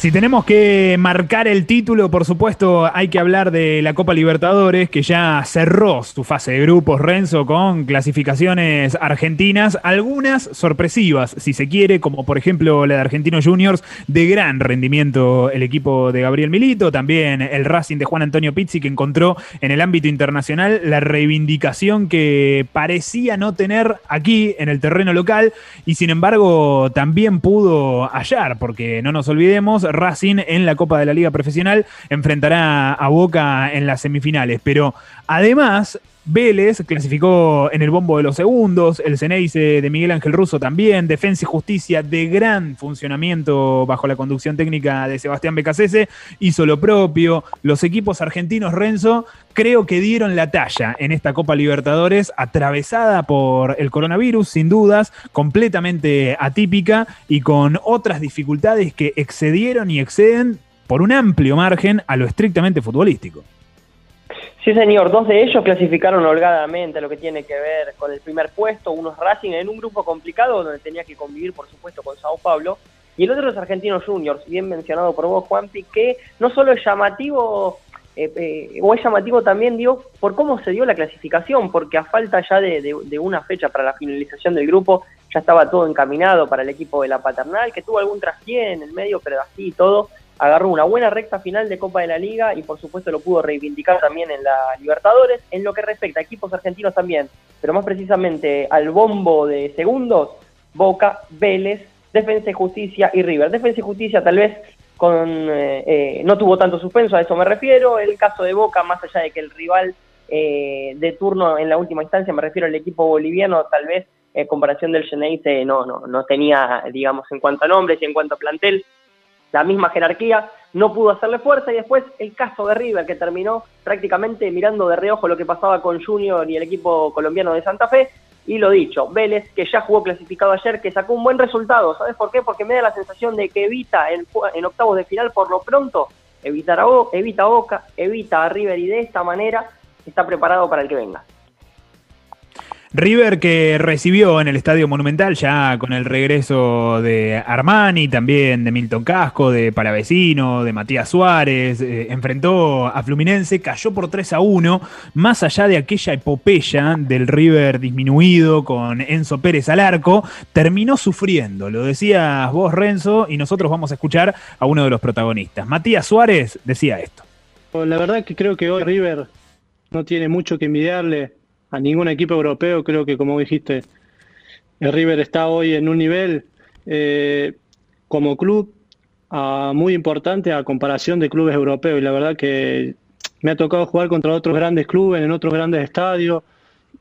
Si tenemos que marcar el título, por supuesto, hay que hablar de la Copa Libertadores, que ya cerró su fase de grupos, Renzo, con clasificaciones argentinas, algunas sorpresivas, si se quiere, como por ejemplo la de Argentinos Juniors, de gran rendimiento el equipo de Gabriel Milito, también el Racing de Juan Antonio Pizzi, que encontró en el ámbito internacional la reivindicación que parecía no tener aquí en el terreno local, y sin embargo también pudo hallar, porque no nos olvidemos, Racing en la Copa de la Liga Profesional enfrentará a Boca en las semifinales. Pero además, Vélez clasificó en el bombo de los segundos, el Ceneice de Miguel Ángel Russo también, Defensa y Justicia de gran funcionamiento bajo la conducción técnica de Sebastián Becasese, hizo lo propio. Los equipos argentinos Renzo creo que dieron la talla en esta Copa Libertadores, atravesada por el coronavirus, sin dudas, completamente atípica y con otras dificultades que excedieron y exceden por un amplio margen a lo estrictamente futbolístico. Sí, señor. Dos de ellos clasificaron holgadamente lo que tiene que ver con el primer puesto. Uno es Racing en un grupo complicado donde tenía que convivir, por supuesto, con Sao Paulo. Y el otro es Argentinos Juniors, bien mencionado por vos, Juanpi, que no solo es llamativo, eh, eh, o es llamativo también, digo, por cómo se dio la clasificación, porque a falta ya de, de una fecha para la finalización del grupo, ya estaba todo encaminado para el equipo de la paternal, que tuvo algún traspié en el medio, pero así y todo, agarró una buena recta final de Copa de la Liga y por supuesto lo pudo reivindicar también en la Libertadores. En lo que respecta a equipos argentinos también, pero más precisamente al bombo de segundos, Boca, Vélez, Defensa y Justicia y River. Defensa y Justicia tal vez con eh, eh, no tuvo tanto suspenso, a eso me refiero. El caso de Boca, más allá de que el rival eh, de turno en la última instancia, me refiero al equipo boliviano, tal vez en comparación del Geneise no, no, no tenía, digamos, en cuanto a nombres y en cuanto a plantel, la misma jerarquía, no pudo hacerle fuerza y después el caso de River que terminó prácticamente mirando de reojo lo que pasaba con Junior y el equipo colombiano de Santa Fe y lo dicho, Vélez que ya jugó clasificado ayer, que sacó un buen resultado, ¿sabes por qué? Porque me da la sensación de que evita en, octavos de final por lo pronto, evita a Boca, evita a River y de esta manera está preparado para el que venga. River que recibió en el Estadio Monumental ya con el regreso de Armani, también de Milton Casco, de Palavecino, de Matías Suárez, eh, enfrentó a Fluminense, cayó por 3 a 1, más allá de aquella epopeya del River disminuido con Enzo Pérez al arco, terminó sufriendo, lo decías vos Renzo, y nosotros vamos a escuchar a uno de los protagonistas. Matías Suárez decía esto. La verdad que creo que hoy River no tiene mucho que envidiarle a ningún equipo europeo. Creo que, como dijiste, el River está hoy en un nivel eh, como club muy importante a comparación de clubes europeos. Y la verdad que me ha tocado jugar contra otros grandes clubes, en otros grandes estadios,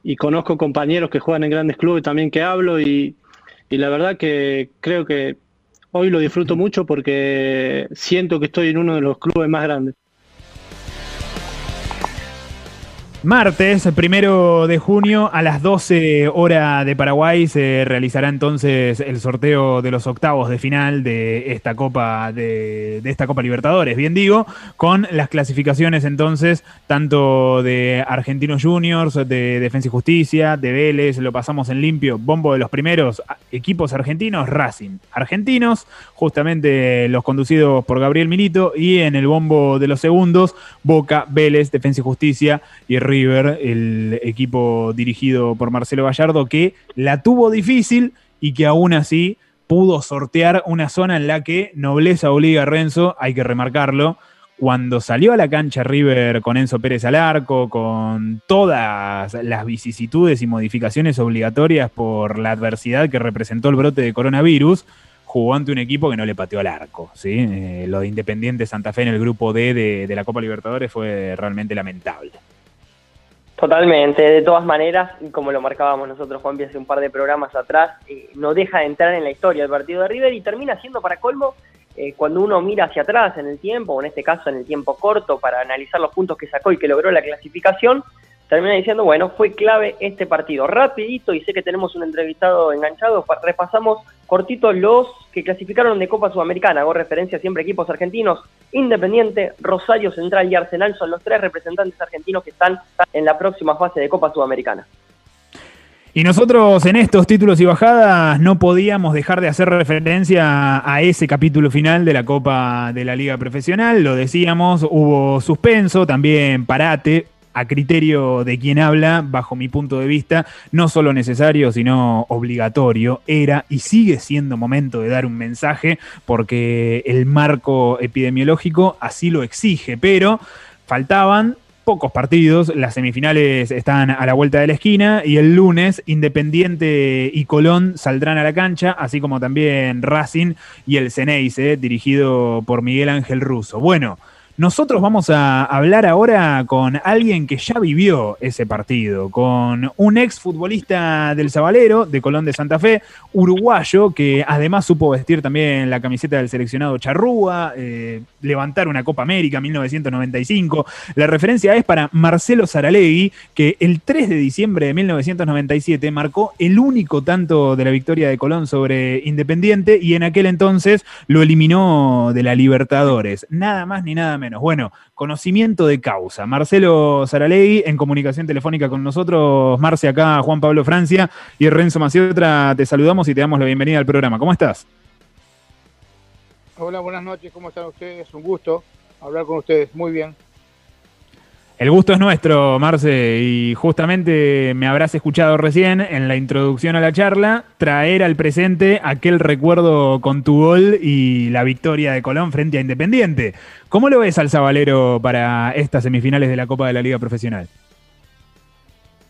y conozco compañeros que juegan en grandes clubes también que hablo, y la verdad que creo que hoy lo disfruto mucho porque siento que estoy en uno de los clubes más grandes. Martes, primero de junio, a las 12 horas de Paraguay, se realizará entonces el sorteo de los octavos de final de esta Copa, de, de, esta Copa Libertadores, bien digo, con las clasificaciones entonces, tanto de Argentinos Juniors, de Defensa y Justicia, de Vélez, lo pasamos en limpio, bombo de los primeros equipos argentinos, Racing. Argentinos, justamente los conducidos por Gabriel Milito, y en el bombo de los segundos, Boca, Vélez, Defensa y Justicia y River, el equipo dirigido por Marcelo Gallardo, que la tuvo difícil y que aún así pudo sortear una zona en la que nobleza obliga a Renzo, hay que remarcarlo. Cuando salió a la cancha River con Enzo Pérez al arco, con todas las vicisitudes y modificaciones obligatorias por la adversidad que representó el brote de coronavirus, jugó ante un equipo que no le pateó al arco. ¿sí? Eh, lo de Independiente Santa Fe en el grupo D de, de la Copa Libertadores fue realmente lamentable. Totalmente, de todas maneras, como lo marcábamos nosotros, Juanpi, hace un par de programas atrás, eh, no deja de entrar en la historia del partido de River y termina siendo para colmo eh, cuando uno mira hacia atrás en el tiempo, o en este caso en el tiempo corto, para analizar los puntos que sacó y que logró la clasificación, termina diciendo, bueno, fue clave este partido. Rapidito, y sé que tenemos un entrevistado enganchado, repasamos cortito los que clasificaron de Copa Sudamericana. Hago referencia siempre a equipos argentinos. Independiente, Rosario Central y Arsenal son los tres representantes argentinos que están en la próxima fase de Copa Sudamericana. Y nosotros en estos títulos y bajadas no podíamos dejar de hacer referencia a ese capítulo final de la Copa de la Liga Profesional. Lo decíamos, hubo suspenso, también parate, a criterio de quien habla, bajo mi punto de vista, no solo necesario, sino obligatorio, era y sigue siendo momento de dar un mensaje porque el marco epidemiológico así lo exige, pero faltaban pocos partidos, las semifinales están a la vuelta de la esquina y el lunes Independiente y Colón saldrán a la cancha, así como también Racing y el Ceneice, dirigido por Miguel Ángel Russo. Bueno, nosotros vamos a hablar ahora con alguien que ya vivió ese partido, con un ex futbolista del Zabalero, de Colón de Santa Fe, uruguayo, que además supo vestir también la camiseta del seleccionado Charrúa, eh, levantar una Copa América 1995. La referencia es para Marcelo Saralegui, que el 3 de diciembre de 1997 marcó el único tanto de la victoria de Colón sobre Independiente y en aquel entonces lo eliminó de la Libertadores. Nada más ni nada menos. Bueno, conocimiento de causa. Marcelo Saralegui en comunicación telefónica con nosotros. Marce acá, Juan Pablo Francia y Renzo Maciotra. Te saludamos y te damos la bienvenida al programa. ¿Cómo estás? Hola, buenas noches. ¿Cómo están ustedes? Un gusto hablar con ustedes. Muy bien. El gusto es nuestro, Marce, y justamente me habrás escuchado recién en la introducción a la charla traer al presente aquel recuerdo con tu gol y la victoria de Colón frente a Independiente. ¿Cómo lo ves al Zabalero para estas semifinales de la Copa de la Liga Profesional?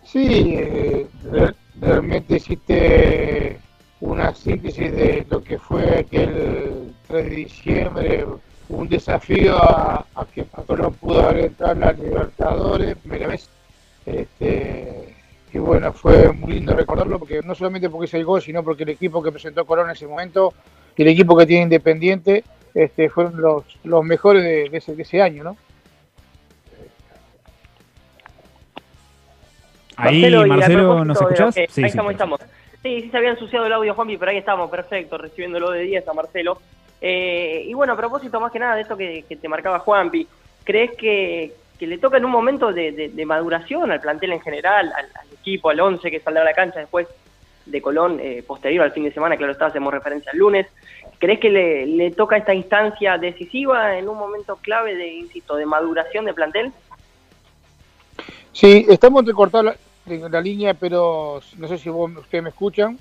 Sí, eh, realmente hiciste una síntesis de lo que fue aquel 3 de diciembre un desafío a, a que Colón pudo haber entrado en la Libertadores primera vez. Este, y bueno, fue muy lindo recordarlo, porque no solamente porque es el gol, sino porque el equipo que presentó Colón en ese momento y el equipo que tiene Independiente este, fueron los, los mejores de, de, ese, de ese año, ¿no? Ahí, Marcelo, Marcelo ¿nos escuchás? De, sí, ahí sí, estamos, estamos. Sí, sí se había ensuciado el audio, Juanpi, pero ahí estamos, perfecto, recibiéndolo de 10 a Marcelo. Eh, y bueno, a propósito más que nada de esto que, te marcaba Juanpi, ¿crees que, le toca en un momento de, maduración al plantel en general, al, equipo, al 11 que saldrá a la cancha después de Colón, eh, posterior al fin de semana, claro está, hacemos referencia al lunes? ¿Crees que le, le, toca esta instancia decisiva en un momento clave de, insisto, de maduración de plantel? Sí, estamos recortados la, la línea, pero no sé si vos, ustedes me escuchan.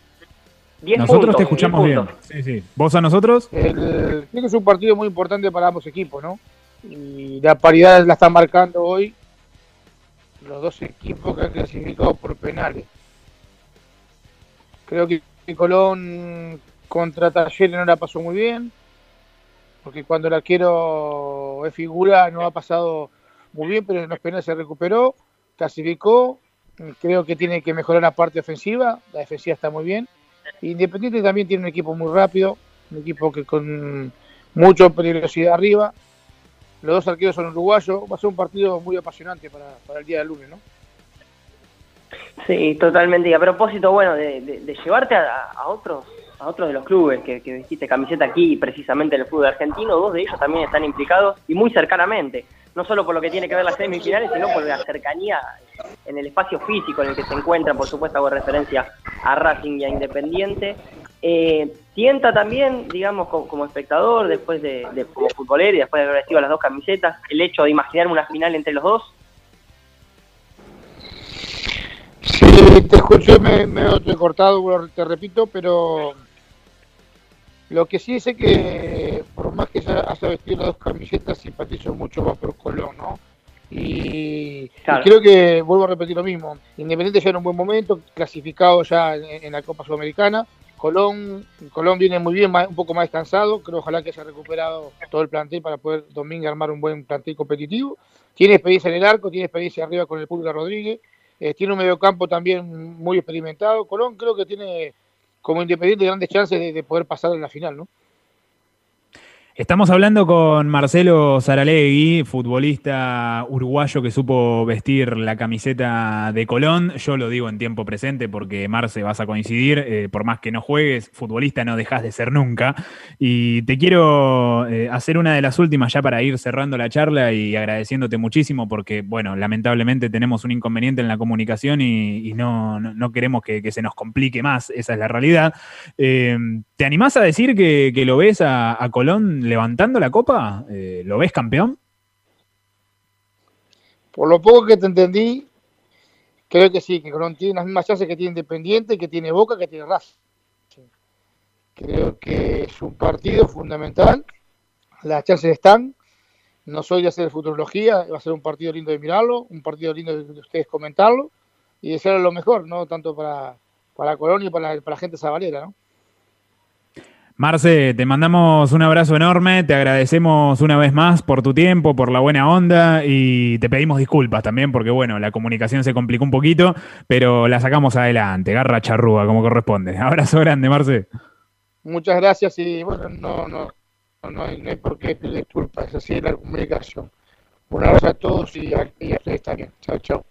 Nosotros puntos, te escuchamos bien. Sí, sí. ¿Vos a nosotros? El, creo que es un partido muy importante para ambos equipos, ¿no? Y la paridad la están marcando hoy los dos equipos que han clasificado por penales. Creo que Colón contra Talleres no la pasó muy bien, porque cuando el arquero es figura no ha pasado muy bien, pero en los penales se recuperó, clasificó. Creo que tiene que mejorar la parte ofensiva, la defensiva está muy bien Independiente también tiene un equipo muy rápido, un equipo que con mucha peligrosidad arriba. Los dos arqueros son uruguayos. Va a ser un partido muy apasionante para, para el día del lunes, ¿no? Sí, totalmente. Y a propósito, bueno, de, de- llevarte a, a otros a otros de los clubes que, que vestiste camiseta aquí, precisamente en el fútbol argentino, dos de ellos también están implicados y muy cercanamente, no solo por lo que tiene que ver las semifinales, sino por la cercanía en el espacio físico en el que se encuentran, por supuesto hago referencia a Racing y a Independiente. Eh, tienta también, digamos, como, espectador, después de, de- como futbolero y después de haber vestido las dos camisetas, el hecho de imaginar una final entre los dos. Sí, te escucho, me, me he cortado, te repito, pero lo que sí sé que por más que haya vestido las dos camisetas, simpatizo mucho más por Colón, ¿no? Y, creo que vuelvo a repetir lo mismo. Independiente ya en un buen momento, clasificado ya en, en la Copa Sudamericana. Colón, Colón viene muy bien, un poco más descansado. Creo ojalá que haya recuperado todo el plantel para poder domingo armar un buen plantel competitivo. Tiene experiencia en el arco, tiene experiencia arriba con el Pulga Rodríguez. eh, tiene un mediocampo también muy experimentado. Colón creo que tiene como independiente grandes chances de, de poder pasar en la final, ¿no? Estamos hablando con Marcelo Saralegui, futbolista uruguayo que supo vestir la camiseta de Colón. Yo lo digo en tiempo presente porque Marce vas a coincidir, eh, por más que no juegues, futbolista no dejas de ser nunca. Y te quiero eh, hacer una de las últimas ya para ir cerrando la charla y agradeciéndote muchísimo porque, bueno, lamentablemente tenemos un inconveniente en la comunicación y, no- no queremos que, que se nos complique más, esa es la realidad. Eh, ¿Te animás a decir que, lo ves a, Colón levantando la copa? Eh, ¿Lo ves campeón? Por lo poco que te entendí, creo que sí, que Colón tiene las mismas chances que tiene Independiente, que tiene Boca, que tiene Racing. Creo que es un partido fundamental, las chances están, no soy de hacer futurología, va a ser un partido lindo de mirarlo, un partido lindo de de ustedes comentarlo y desearle lo mejor, ¿no? Tanto para, para Colón y para para la gente sabalera, ¿no? Marce, te mandamos un abrazo enorme, te agradecemos una vez más por tu tiempo, por la buena onda y te pedimos disculpas también porque, bueno, la comunicación se complicó un poquito, pero la sacamos adelante, garra charrúa como corresponde. [laughs] Abrazo grande, Marce. Muchas gracias y bueno, no, no, no, no hay, no por qué pedir disculpas, es así la comunicación. Un abrazo a todos y a, y a ustedes también. Chao, chao.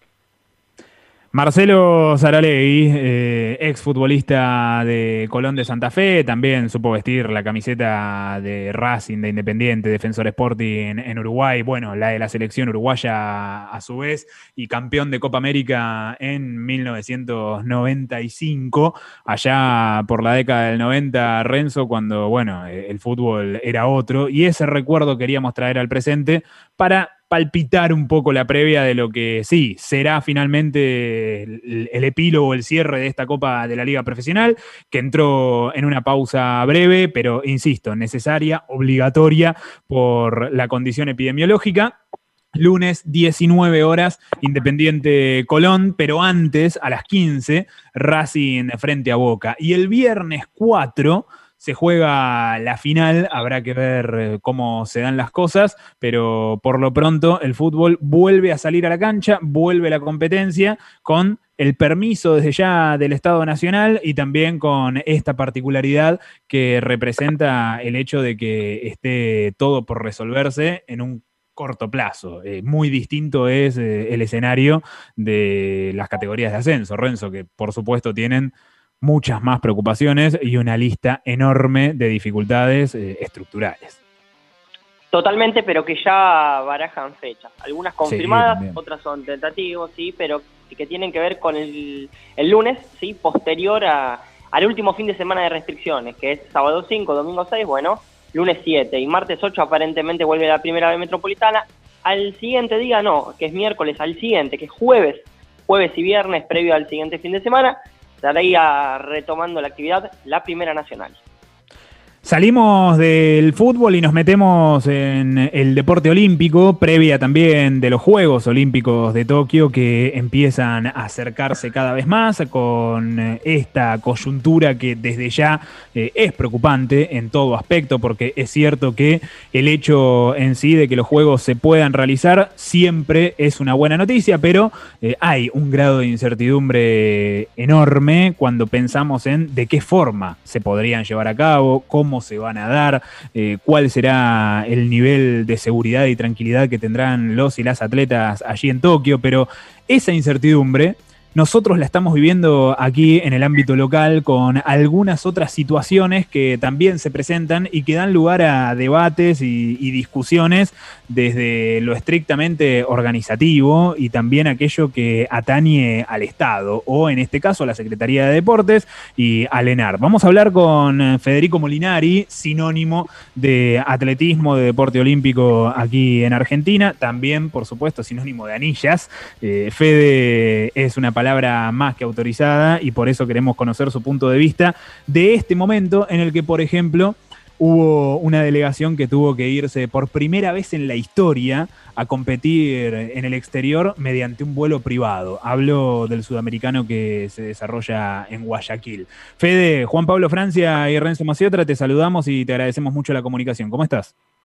Marcelo Saralegui, eh, ex futbolista de Colón de Santa Fe, también supo vestir la camiseta de Racing, de Independiente, Defensor Sporting en Uruguay, bueno, la de la selección uruguaya a su vez, y campeón de Copa América en 1995, allá por la década del 90, Renzo, cuando, bueno, el fútbol era otro, y ese recuerdo queríamos traer al presente para palpitar un poco la previa de lo que sí será finalmente el, el epílogo, el cierre de esta Copa de la Liga Profesional, que entró en una pausa breve, pero insisto, necesaria, obligatoria por la condición epidemiológica. Lunes 19 horas, Independiente Colón, pero antes, a las 15, Racing frente a Boca. Y el viernes 4 se juega la final, habrá que ver eh, cómo se dan las cosas, pero por lo pronto el fútbol vuelve a salir a la cancha, vuelve la competencia con el permiso desde ya del Estado Nacional y también con esta particularidad que representa el hecho de que esté todo por resolverse en un corto plazo. Eh, muy distinto es eh, el escenario de las categorías de ascenso, Renzo, que por supuesto tienen muchas más preocupaciones y una lista enorme de dificultades eh, estructurales. Totalmente, pero que ya barajan fechas. Algunas confirmadas, otras son tentativos, sí, pero que tienen que ver con el, el lunes, sí, posterior a, al último fin de semana de restricciones, que es sábado 5, domingo 6, bueno, lunes 7 y martes 8 aparentemente vuelve la primera vez metropolitana. Al siguiente día no, que es miércoles, al siguiente, que es jueves, jueves y viernes previo al siguiente fin de semana, estaría retomando la actividad la primera nacional. Salimos del fútbol y nos metemos en el deporte olímpico, previa también de los Juegos Olímpicos de Tokio que empiezan a acercarse cada vez más con eh, esta coyuntura que desde ya eh, es preocupante en todo aspecto porque es cierto que el hecho en sí de que los Juegos se puedan realizar siempre es una buena noticia, pero eh, hay un grado de incertidumbre enorme cuando pensamos en de qué forma se podrían llevar a cabo, cómo se van a dar, eh, cuál será el nivel de seguridad y tranquilidad que tendrán los y las atletas allí en Tokio, pero esa incertidumbre nosotros la estamos viviendo aquí en el ámbito local con algunas otras situaciones que también se presentan y que dan lugar a debates y, discusiones desde lo estrictamente organizativo y también aquello que atañe al Estado o en este caso a la Secretaría de Deportes y al ENAR. Vamos a hablar con Federico Molinari, sinónimo de atletismo, de deporte olímpico aquí en Argentina, también por supuesto sinónimo de anillas. Eh, Fede es una palabra palabra más que autorizada y por eso queremos conocer su punto de vista de este momento en el que, por ejemplo, hubo una delegación que tuvo que irse por primera vez en la historia a competir en el exterior mediante un vuelo privado. Hablo del sudamericano que se desarrolla en Guayaquil. Fede, Juan Pablo Francia y Renzo Maciotra, te saludamos y te agradecemos mucho la comunicación. ¿Cómo estás?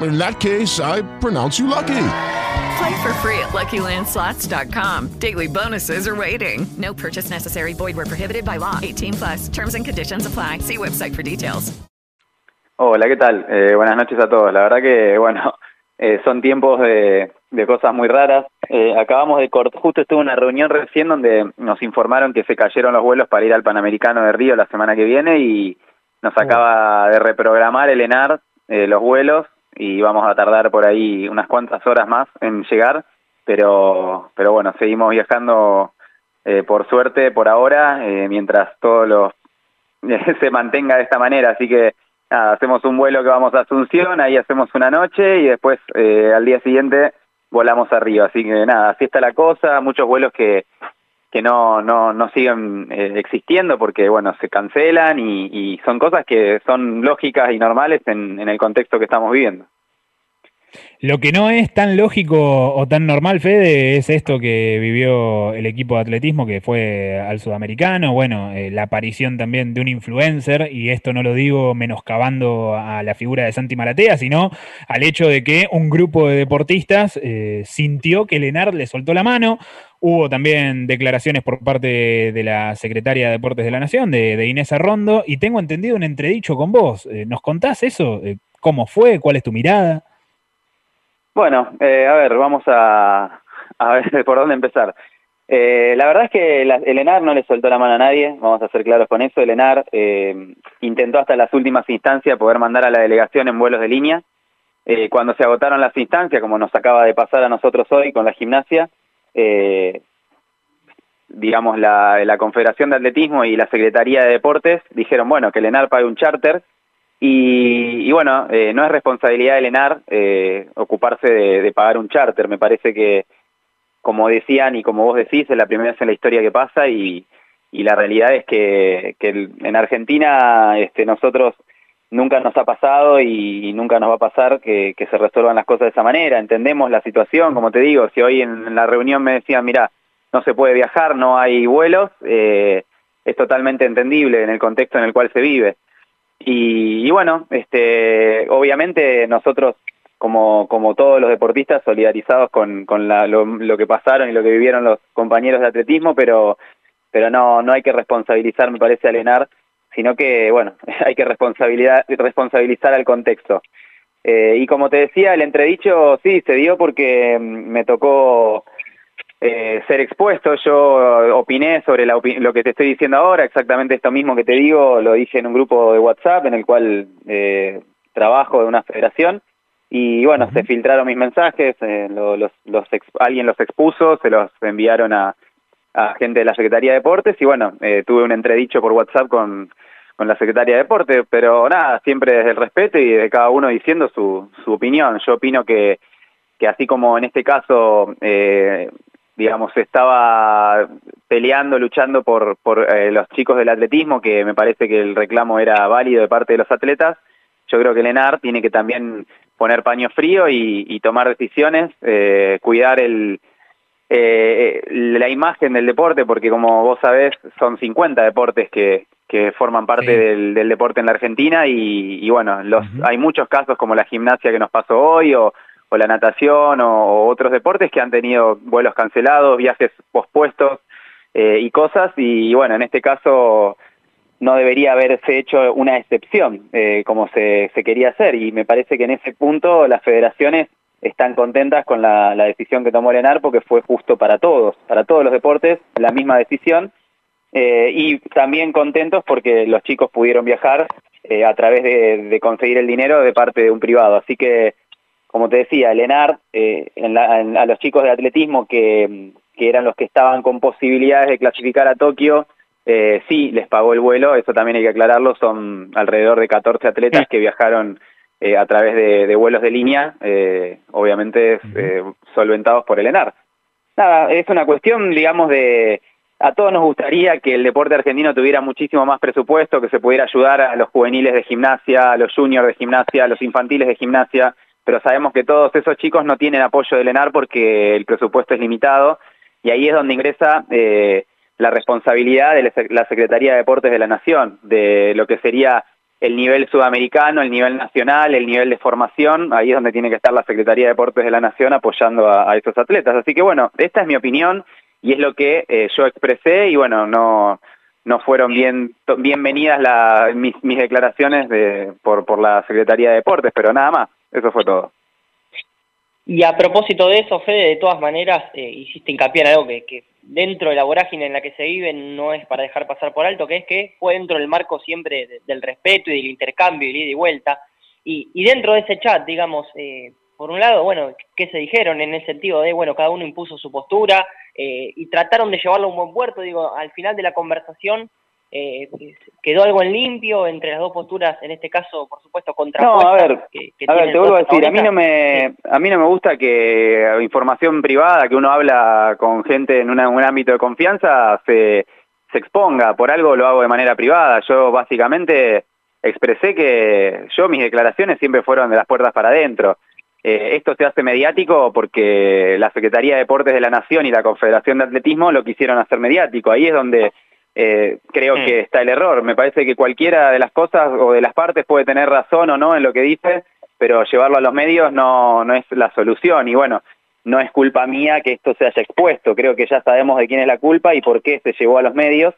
In that case, I pronounce you lucky. Play for free at LuckyLandSlots.com. Daily bonuses are waiting. No purchase necessary. Void where prohibited by law. 18 plus. Terms and conditions apply. See website for details. Hola, ¿qué tal? Eh, buenas noches a todos. La verdad que, bueno, [laughs] eh, son tiempos de, de, cosas muy raras. Eh, acabamos de cortar, justo estuve en una reunión recién donde nos informaron que se cayeron los vuelos para ir al Panamericano de Río la semana que viene y nos acaba de reprogramar el ENAR eh, los vuelos y vamos a tardar por ahí unas cuantas horas más en llegar, pero, pero bueno, seguimos viajando eh, por suerte por ahora, eh, mientras todo lo [laughs] se mantenga de esta manera, así que nada, hacemos un vuelo que vamos a Asunción, ahí hacemos una noche y después eh, al día siguiente volamos arriba, así que nada, así está la cosa, muchos vuelos que que no, no, no siguen eh, existiendo porque, bueno, se cancelan y, y, son cosas que son lógicas y normales en, en el contexto que estamos viviendo. Lo que no es tan lógico o tan normal, Fede, es esto que vivió el equipo de atletismo que fue al sudamericano, bueno, eh, la aparición también de un influencer, y esto no lo digo menoscabando a la figura de Santi Maratea, sino al hecho de que un grupo de deportistas eh, sintió que Lenar le soltó la mano. Hubo también declaraciones por parte de la secretaria de Deportes de la Nación, de, Inés Arrondo, y tengo entendido un entredicho con vos. Eh, ¿Nos contás eso? ¿Cómo fue? ¿Cuál es tu mirada? Bueno, eh, a ver, vamos a, ver [laughs] por dónde empezar. Eh, la verdad es que el ENAR no le soltó la mano a nadie, vamos a ser claros con eso. El ENAR eh, intentó hasta las últimas instancias poder mandar a la delegación en vuelos de línea. Eh, cuando se agotaron las instancias, como nos acaba de pasar a nosotros hoy con la gimnasia, eh, digamos, la, la Confederación de Atletismo y la Secretaría de Deportes dijeron, bueno, que el ENAR pague un charter y, bueno, eh, no es responsabilidad del ENAR eh, ocuparse de, pagar un charter. Me parece que, como decían y como vos decís, es la primera vez en la historia que pasa y, y la realidad es que, que en Argentina este, nosotros nunca nos ha pasado y, nunca nos va a pasar que, que, se resuelvan las cosas de esa manera. Entendemos la situación, como te digo, si hoy en la reunión me decían, mira, no se puede viajar, no hay vuelos, eh, es totalmente entendible en el contexto en el cual se vive. Y, bueno, este, obviamente nosotros, como, como todos los deportistas, solidarizados con, con la, lo, que pasaron y lo que vivieron los compañeros de atletismo, pero, pero no, no hay que responsabilizar, me parece, a Lenar, sino que, bueno, [laughs] hay que responsabilidad, responsabilizar al contexto. Eh, y como te decía, el entredicho sí se dio porque mm, me tocó eh, ser expuesto. Yo opiné sobre lo que te estoy diciendo ahora, exactamente esto mismo que te digo, lo dije en un grupo de WhatsApp en el cual eh, trabajo de una federación. Y bueno, se filtraron mis mensajes, eh, los, los alguien los expuso, se los enviaron a, a gente de la Secretaría de Deportes y bueno, eh, tuve un entredicho por WhatsApp con, con la Secretaría de Deportes, pero nada, siempre desde el respeto y de cada uno diciendo su, su opinión. Yo opino que, que así como en este caso eh, digamos, estaba peleando, luchando por, por eh, los chicos del atletismo, que me parece que el reclamo era válido de parte de los atletas. Yo creo que Lenar tiene que también poner paño frío y, tomar decisiones, eh, cuidar el, eh, la imagen del deporte, porque como vos sabés, son 50 deportes que, que forman parte del, del deporte en la Argentina y, y bueno, los, hay muchos casos como la gimnasia que nos pasó hoy o, o la natación o, otros deportes que han tenido vuelos cancelados, viajes pospuestos eh, y cosas. Y bueno, en este caso no debería haberse hecho una excepción eh, como se, se quería hacer. Y me parece que en ese punto las federaciones están contentas con la, la decisión que tomó Lenar porque fue justo para todos, para todos los deportes, la misma decisión. Eh, y también contentos porque los chicos pudieron viajar eh, a través de, de, conseguir el dinero de parte de un privado. Así que, como te decía, el ENAR, eh, en la, en, a los chicos de atletismo que, que, eran los que estaban con posibilidades de clasificar a Tokio, eh, sí les pagó el vuelo, eso también hay que aclararlo, son alrededor de 14 atletas que viajaron eh, a través de, de, vuelos de línea, eh, obviamente solventados por el ENAR. Nada, es una cuestión, digamos, de a todos nos gustaría que el deporte argentino tuviera muchísimo más presupuesto, que se pudiera ayudar a los juveniles de gimnasia, a los juniors de gimnasia, a los infantiles de gimnasia, pero sabemos que todos esos chicos no tienen apoyo del ENAR porque el presupuesto es limitado y ahí es donde ingresa eh, la responsabilidad de la Secretaría de Deportes de la Nación, de lo que sería el nivel sudamericano, el nivel nacional, el nivel de formación, ahí es donde tiene que estar la Secretaría de Deportes de la Nación apoyando a, a esos atletas. Así que bueno, esta es mi opinión y es lo que eh, yo expresé y bueno, no no fueron bien bienvenidas la, mis, mis declaraciones de, por, por la Secretaría de Deportes, pero nada más, eso fue todo. Y a propósito de eso, Fede, de todas maneras, eh, hiciste hincapié en algo que, dentro de la vorágine en la que se vive no es para dejar pasar por alto, que es que fue dentro del marco siempre de, del respeto y del intercambio y ida y vuelta. Y, y dentro de ese chat, digamos, eh, por un lado, bueno, ¿qué se dijeron en el sentido de, bueno, cada uno impuso su postura, eh, y trataron de llevarlo a un buen puerto, digo, al final de la conversación eh, quedó algo en limpio entre las dos posturas, en este caso, por supuesto, contrapuestas. No, a ver, que, que a ver te vuelvo a decir, a mí no me a mí no me gusta que información privada, que uno habla con gente en una, un ámbito de confianza, se, se exponga, por algo lo hago de manera privada, yo básicamente expresé que yo mis declaraciones siempre fueron de las puertas para adentro. Eh, esto se hace mediático porque la Secretaría de Deportes de la Nación y la Confederación de Atletismo lo quisieron hacer mediático. Ahí es donde eh, creo mm. que está el error. Me parece que cualquiera de las cosas o de las partes puede tener razón o no en lo que dice, pero llevarlo a los medios no, no es la solución. Y bueno, no es culpa mía que esto se haya expuesto. Creo que ya sabemos de quién es la culpa y por qué se llevó a los medios.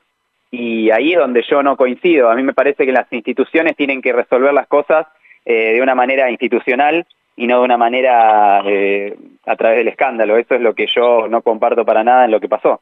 Y ahí es donde yo no coincido. A mí me parece que las instituciones tienen que resolver las cosas eh, de una manera institucional y no de una manera eh, a través del escándalo. Eso es lo que yo no comparto para nada en lo que pasó.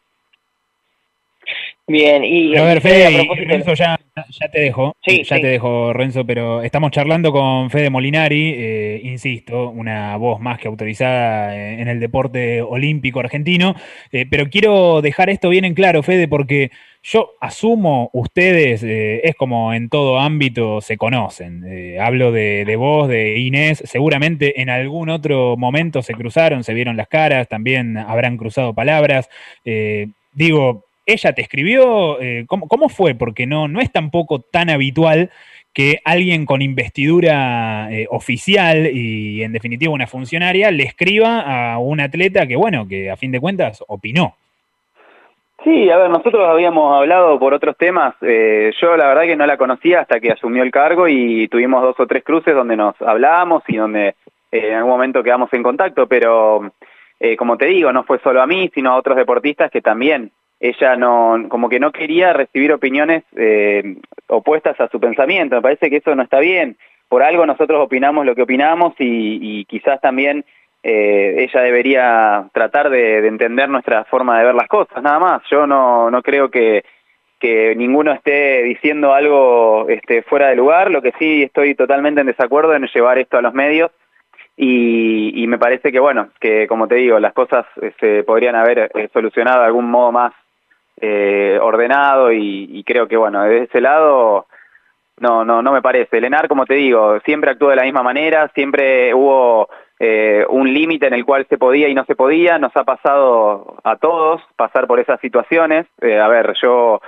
Bien, y... a ver, Fede, Renzo, ya, ya te dejo, sí, ya sí. te dejo, Renzo, pero estamos charlando con Fede Molinari, eh, insisto, una voz más que autorizada en el deporte olímpico argentino, eh, pero quiero dejar esto bien en claro, Fede, porque yo asumo, ustedes, eh, es como en todo ámbito se conocen. Eh, hablo de, de, vos, de Inés, seguramente en algún otro momento se cruzaron, se vieron las caras, también habrán cruzado palabras. Eh, digo, ella te escribió, eh, ¿cómo, ¿cómo, fue? Porque no, no es tampoco tan habitual que alguien con investidura eh, oficial y en definitiva una funcionaria le escriba a un atleta que, bueno, que a fin de cuentas opinó. Sí, a ver, nosotros habíamos hablado por otros temas. Eh, yo la verdad que no la conocía hasta que asumió el cargo y tuvimos dos o tres cruces donde nos hablábamos y donde en algún momento quedamos en contacto, pero como te digo, no fue solo a mí, sino a otros deportistas que también ella no, como que no quería recibir opiniones eh, opuestas a su pensamiento. Me parece que eso no está bien. Por algo nosotros opinamos lo que opinamos y, quizás también eh, ella debería tratar de, de, entender nuestra forma de ver las cosas, nada más. Yo no, no creo que, que ninguno esté diciendo algo este, fuera de lugar, lo que sí estoy totalmente en desacuerdo en llevar esto a los medios y, y me parece que, bueno, que como te digo, las cosas se este, podrían haber eh, solucionado de algún modo más eh, ordenado y, y creo que, bueno, de ese lado no, no, no me parece. Lenar, como te digo, siempre actuó de la misma manera, siempre hubo eh, un límite en el cual se podía y no se podía, nos ha pasado a todos pasar por esas situaciones. Eh, a ver, yo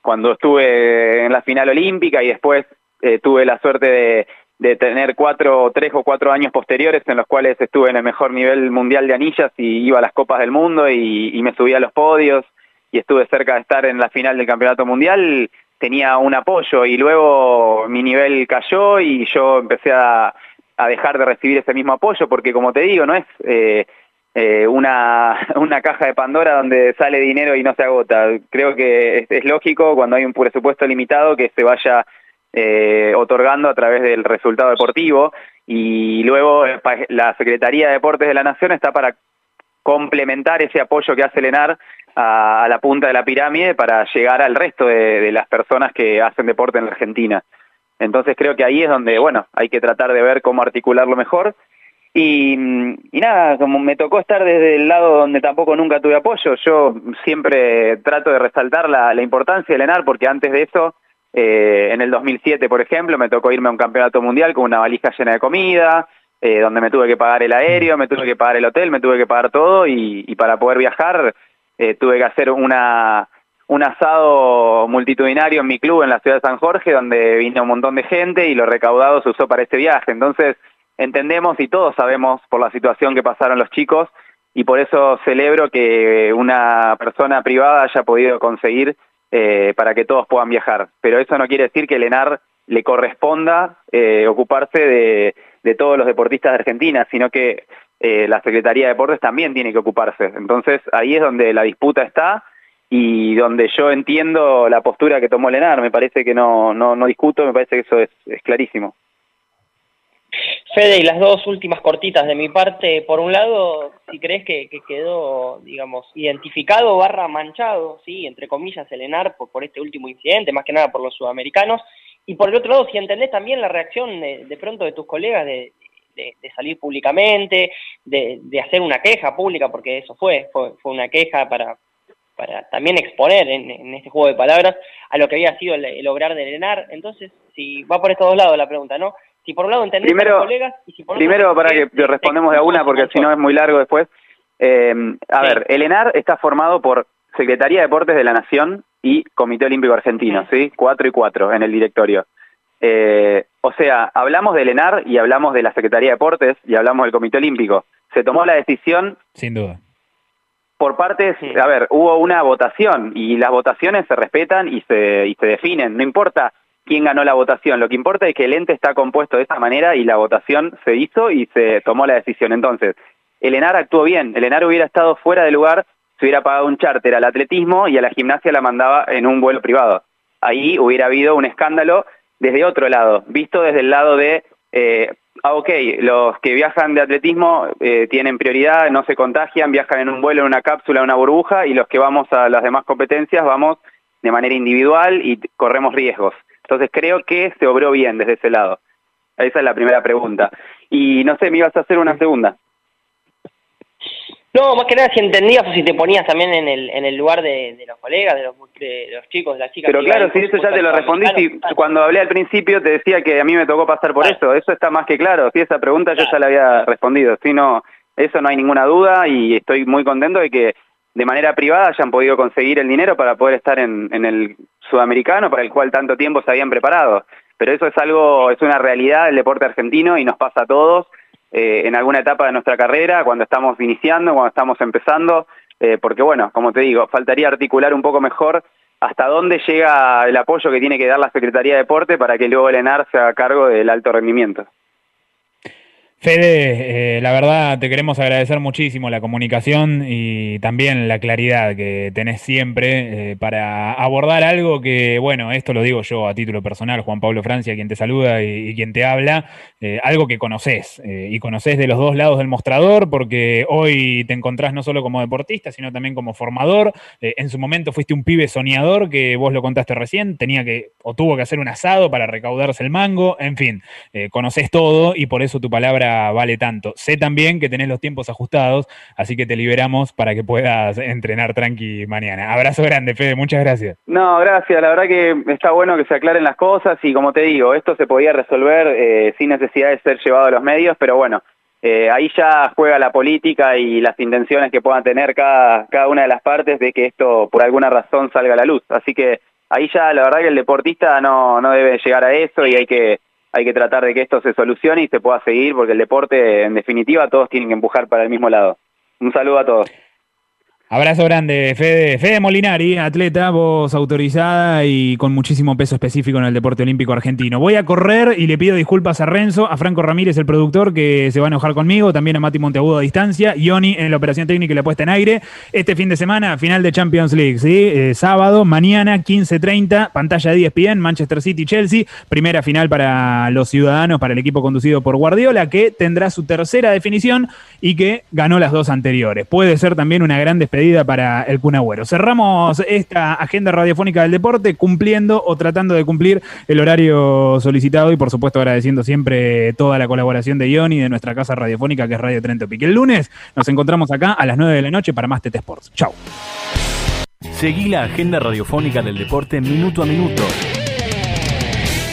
cuando estuve en la final olímpica y después eh, tuve la suerte de, tener cuatro, tres o cuatro años posteriores en los cuales estuve en el mejor nivel mundial de anillas y iba a las copas del mundo y, y me subía a los podios y estuve cerca de estar en la final del campeonato mundial, tenía un apoyo y luego mi nivel cayó y yo empecé a, dejar de recibir ese mismo apoyo porque como te digo, no es eh, eh, una, [laughs] una caja de Pandora donde sale dinero y no se agota. Creo que es, lógico cuando hay un presupuesto limitado que se vaya eh, otorgando a través del resultado deportivo y luego eh, la Secretaría de Deportes de la Nación está para complementar ese apoyo que hace el a, a la punta de la pirámide para llegar al resto de, de las personas que hacen deporte en la Argentina. Entonces creo que ahí es donde, bueno, hay que tratar de ver cómo articularlo mejor. Y, nada, como me tocó estar desde el lado donde tampoco nunca tuve apoyo, yo siempre trato de resaltar la, la importancia del ENAR porque antes de eso, eh, en el 2007, por ejemplo, me tocó irme a un campeonato mundial con una valija llena de comida, eh, donde me tuve que pagar el aéreo, me tuve que pagar el hotel, me tuve que pagar todo y, y para poder viajar eh, tuve que hacer una, un asado multitudinario en mi club en la ciudad de San Jorge, donde vino un montón de gente y lo recaudado se usó para este viaje. Entonces, entendemos y todos sabemos por la situación que pasaron los chicos y por eso celebro que una persona privada haya podido conseguir eh, para que todos puedan viajar. Pero eso no quiere decir que el ENAR le corresponda eh, ocuparse de, de todos los deportistas de Argentina, sino que eh, la Secretaría de Deportes también tiene que ocuparse. Entonces ahí es donde la disputa está y donde yo entiendo la postura que tomó el ENAR. Me parece que no, no, no discuto, me parece que eso es, es clarísimo. Fede, y las dos últimas cortitas de mi parte, por un lado, si crees que, que quedó, digamos, identificado barra manchado, sí, entre comillas, el ENAR por, por este último incidente, más que nada por los sudamericanos, y por el otro lado, si entendés también la reacción de, de pronto de tus colegas de, de, de salir públicamente, de, de hacer una queja pública, porque eso fue, fue, fue una queja para, para también exponer en, en este juego de palabras a lo que había sido el, el lograr del ENAR. Entonces, si va por estos dos lados la pregunta, ¿no? Si por un lado entendés a los colegas y si por otro Primero, para que entendés- respondemos de a una, porque si no es muy largo después. Eh, a ver, el ENAR está formado por Secretaría de Deportes de la Nación y Comité Olímpico Argentino, ¿sí? Cuatro y cuatro en el directorio. Eh, o sea, hablamos del ENAR y hablamos de la Secretaría de Deportes y hablamos del Comité Olímpico. Se tomó la decisión Sin duda. por partes, a ver, hubo una votación y las votaciones se respetan y se, y se definen, no importa quién ganó la votación, lo que importa es que el ente está compuesto de esta manera y la votación se hizo y se tomó la decisión. Entonces, el ENAR actuó bien, el ENAR hubiera estado fuera de lugar si hubiera pagado un charter al atletismo y a la gimnasia la mandaba en un vuelo privado. Ahí hubiera habido un escándalo desde otro lado, visto desde el lado de, eh, ah, ok, los que viajan de atletismo eh, tienen prioridad, no se contagian, viajan en un vuelo, en una cápsula, en una burbuja, y los que vamos a las demás competencias vamos de manera individual y corremos riesgos. Entonces creo que se obró bien desde ese lado. Esa es la primera pregunta. Y no sé, me ibas a hacer una segunda. No, más que nada si entendías o si te ponías también en el, en el lugar de, de los colegas, de los, de los chicos, de las chicas. Pero claro, si eso ya te lo respondí, si cuando hablé al principio te decía que a mí me tocó pasar por eso, eso está más que claro, si esa pregunta yo ya la había respondido, si no, eso no hay ninguna duda y estoy muy contento de que de manera privada hayan podido conseguir el dinero para poder estar en, en el sudamericano para el cual tanto tiempo se habían preparado. Pero eso es algo, es una realidad del deporte argentino y nos pasa a todos eh, en alguna etapa de nuestra carrera, cuando estamos iniciando, cuando estamos empezando, eh, porque bueno, como te digo, faltaría articular un poco mejor hasta dónde llega el apoyo que tiene que dar la Secretaría de Deporte para que luego el ENAR se haga cargo del alto rendimiento. Fede, eh, la verdad te queremos agradecer muchísimo la comunicación y también la claridad que tenés siempre eh, para abordar algo que, bueno, esto lo digo yo a título personal, Juan Pablo Francia, quien te saluda y, quien te habla, eh, algo que conoces y conoces de los dos lados del mostrador porque hoy te encontrás no solo como deportista, sino también como formador. En su momento fuiste un pibe soñador que vos lo contaste recién, tenía que o tuvo que hacer un asado para recaudarse el mango, en fin, conoces todo y por eso tu palabra vale tanto. Sé también que tenés los tiempos ajustados, así que te liberamos para que puedas [laughs] entrenar tranqui mañana. Abrazo grande, Fede, muchas gracias. No, gracias. La verdad que está bueno que se aclaren las cosas y como te digo, esto se podía resolver eh, sin necesidad de ser llevado a los medios, pero bueno, eh, ahí ya juega la política y las intenciones que puedan tener cada, cada una de las partes de que esto por alguna razón salga a la luz. Así que ahí ya la verdad que el deportista no, no debe llegar a eso y hay que hay que tratar de que esto se solucione y se pueda seguir porque el deporte en definitiva todos tienen que empujar para el mismo lado. Un saludo a todos. Abrazo grande, Fede. Fede Molinari, atleta, voz autorizada y con muchísimo peso específico en el deporte olímpico argentino. Voy a correr y le pido disculpas a Renzo, a Franco Ramírez, el productor, que se va a enojar conmigo, también a Mati Monteagudo a distancia, Ioni en la operación técnica y la puesta en aire. Este fin de semana, final de Champions League, ¿sí? Eh, sábado, mañana, 15.30, pantalla de ESPN, Manchester City-Chelsea, primera final para los ciudadanos, para el equipo conducido por Guardiola, que tendrá su tercera definición y que ganó las dos anteriores. Puede ser también una gran despedida para el Cunagüero. Cerramos esta agenda radiofónica del deporte cumpliendo o tratando de cumplir el horario solicitado y por supuesto agradeciendo siempre toda la colaboración de Ioni de nuestra casa radiofónica que es Radio Trento. El lunes nos encontramos acá a las 9 de la noche para más TT Sports. Chau. Seguí la agenda radiofónica del deporte minuto a minuto.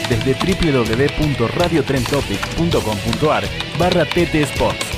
Desde www.radiotrentopic.com.ar barra TT Sports.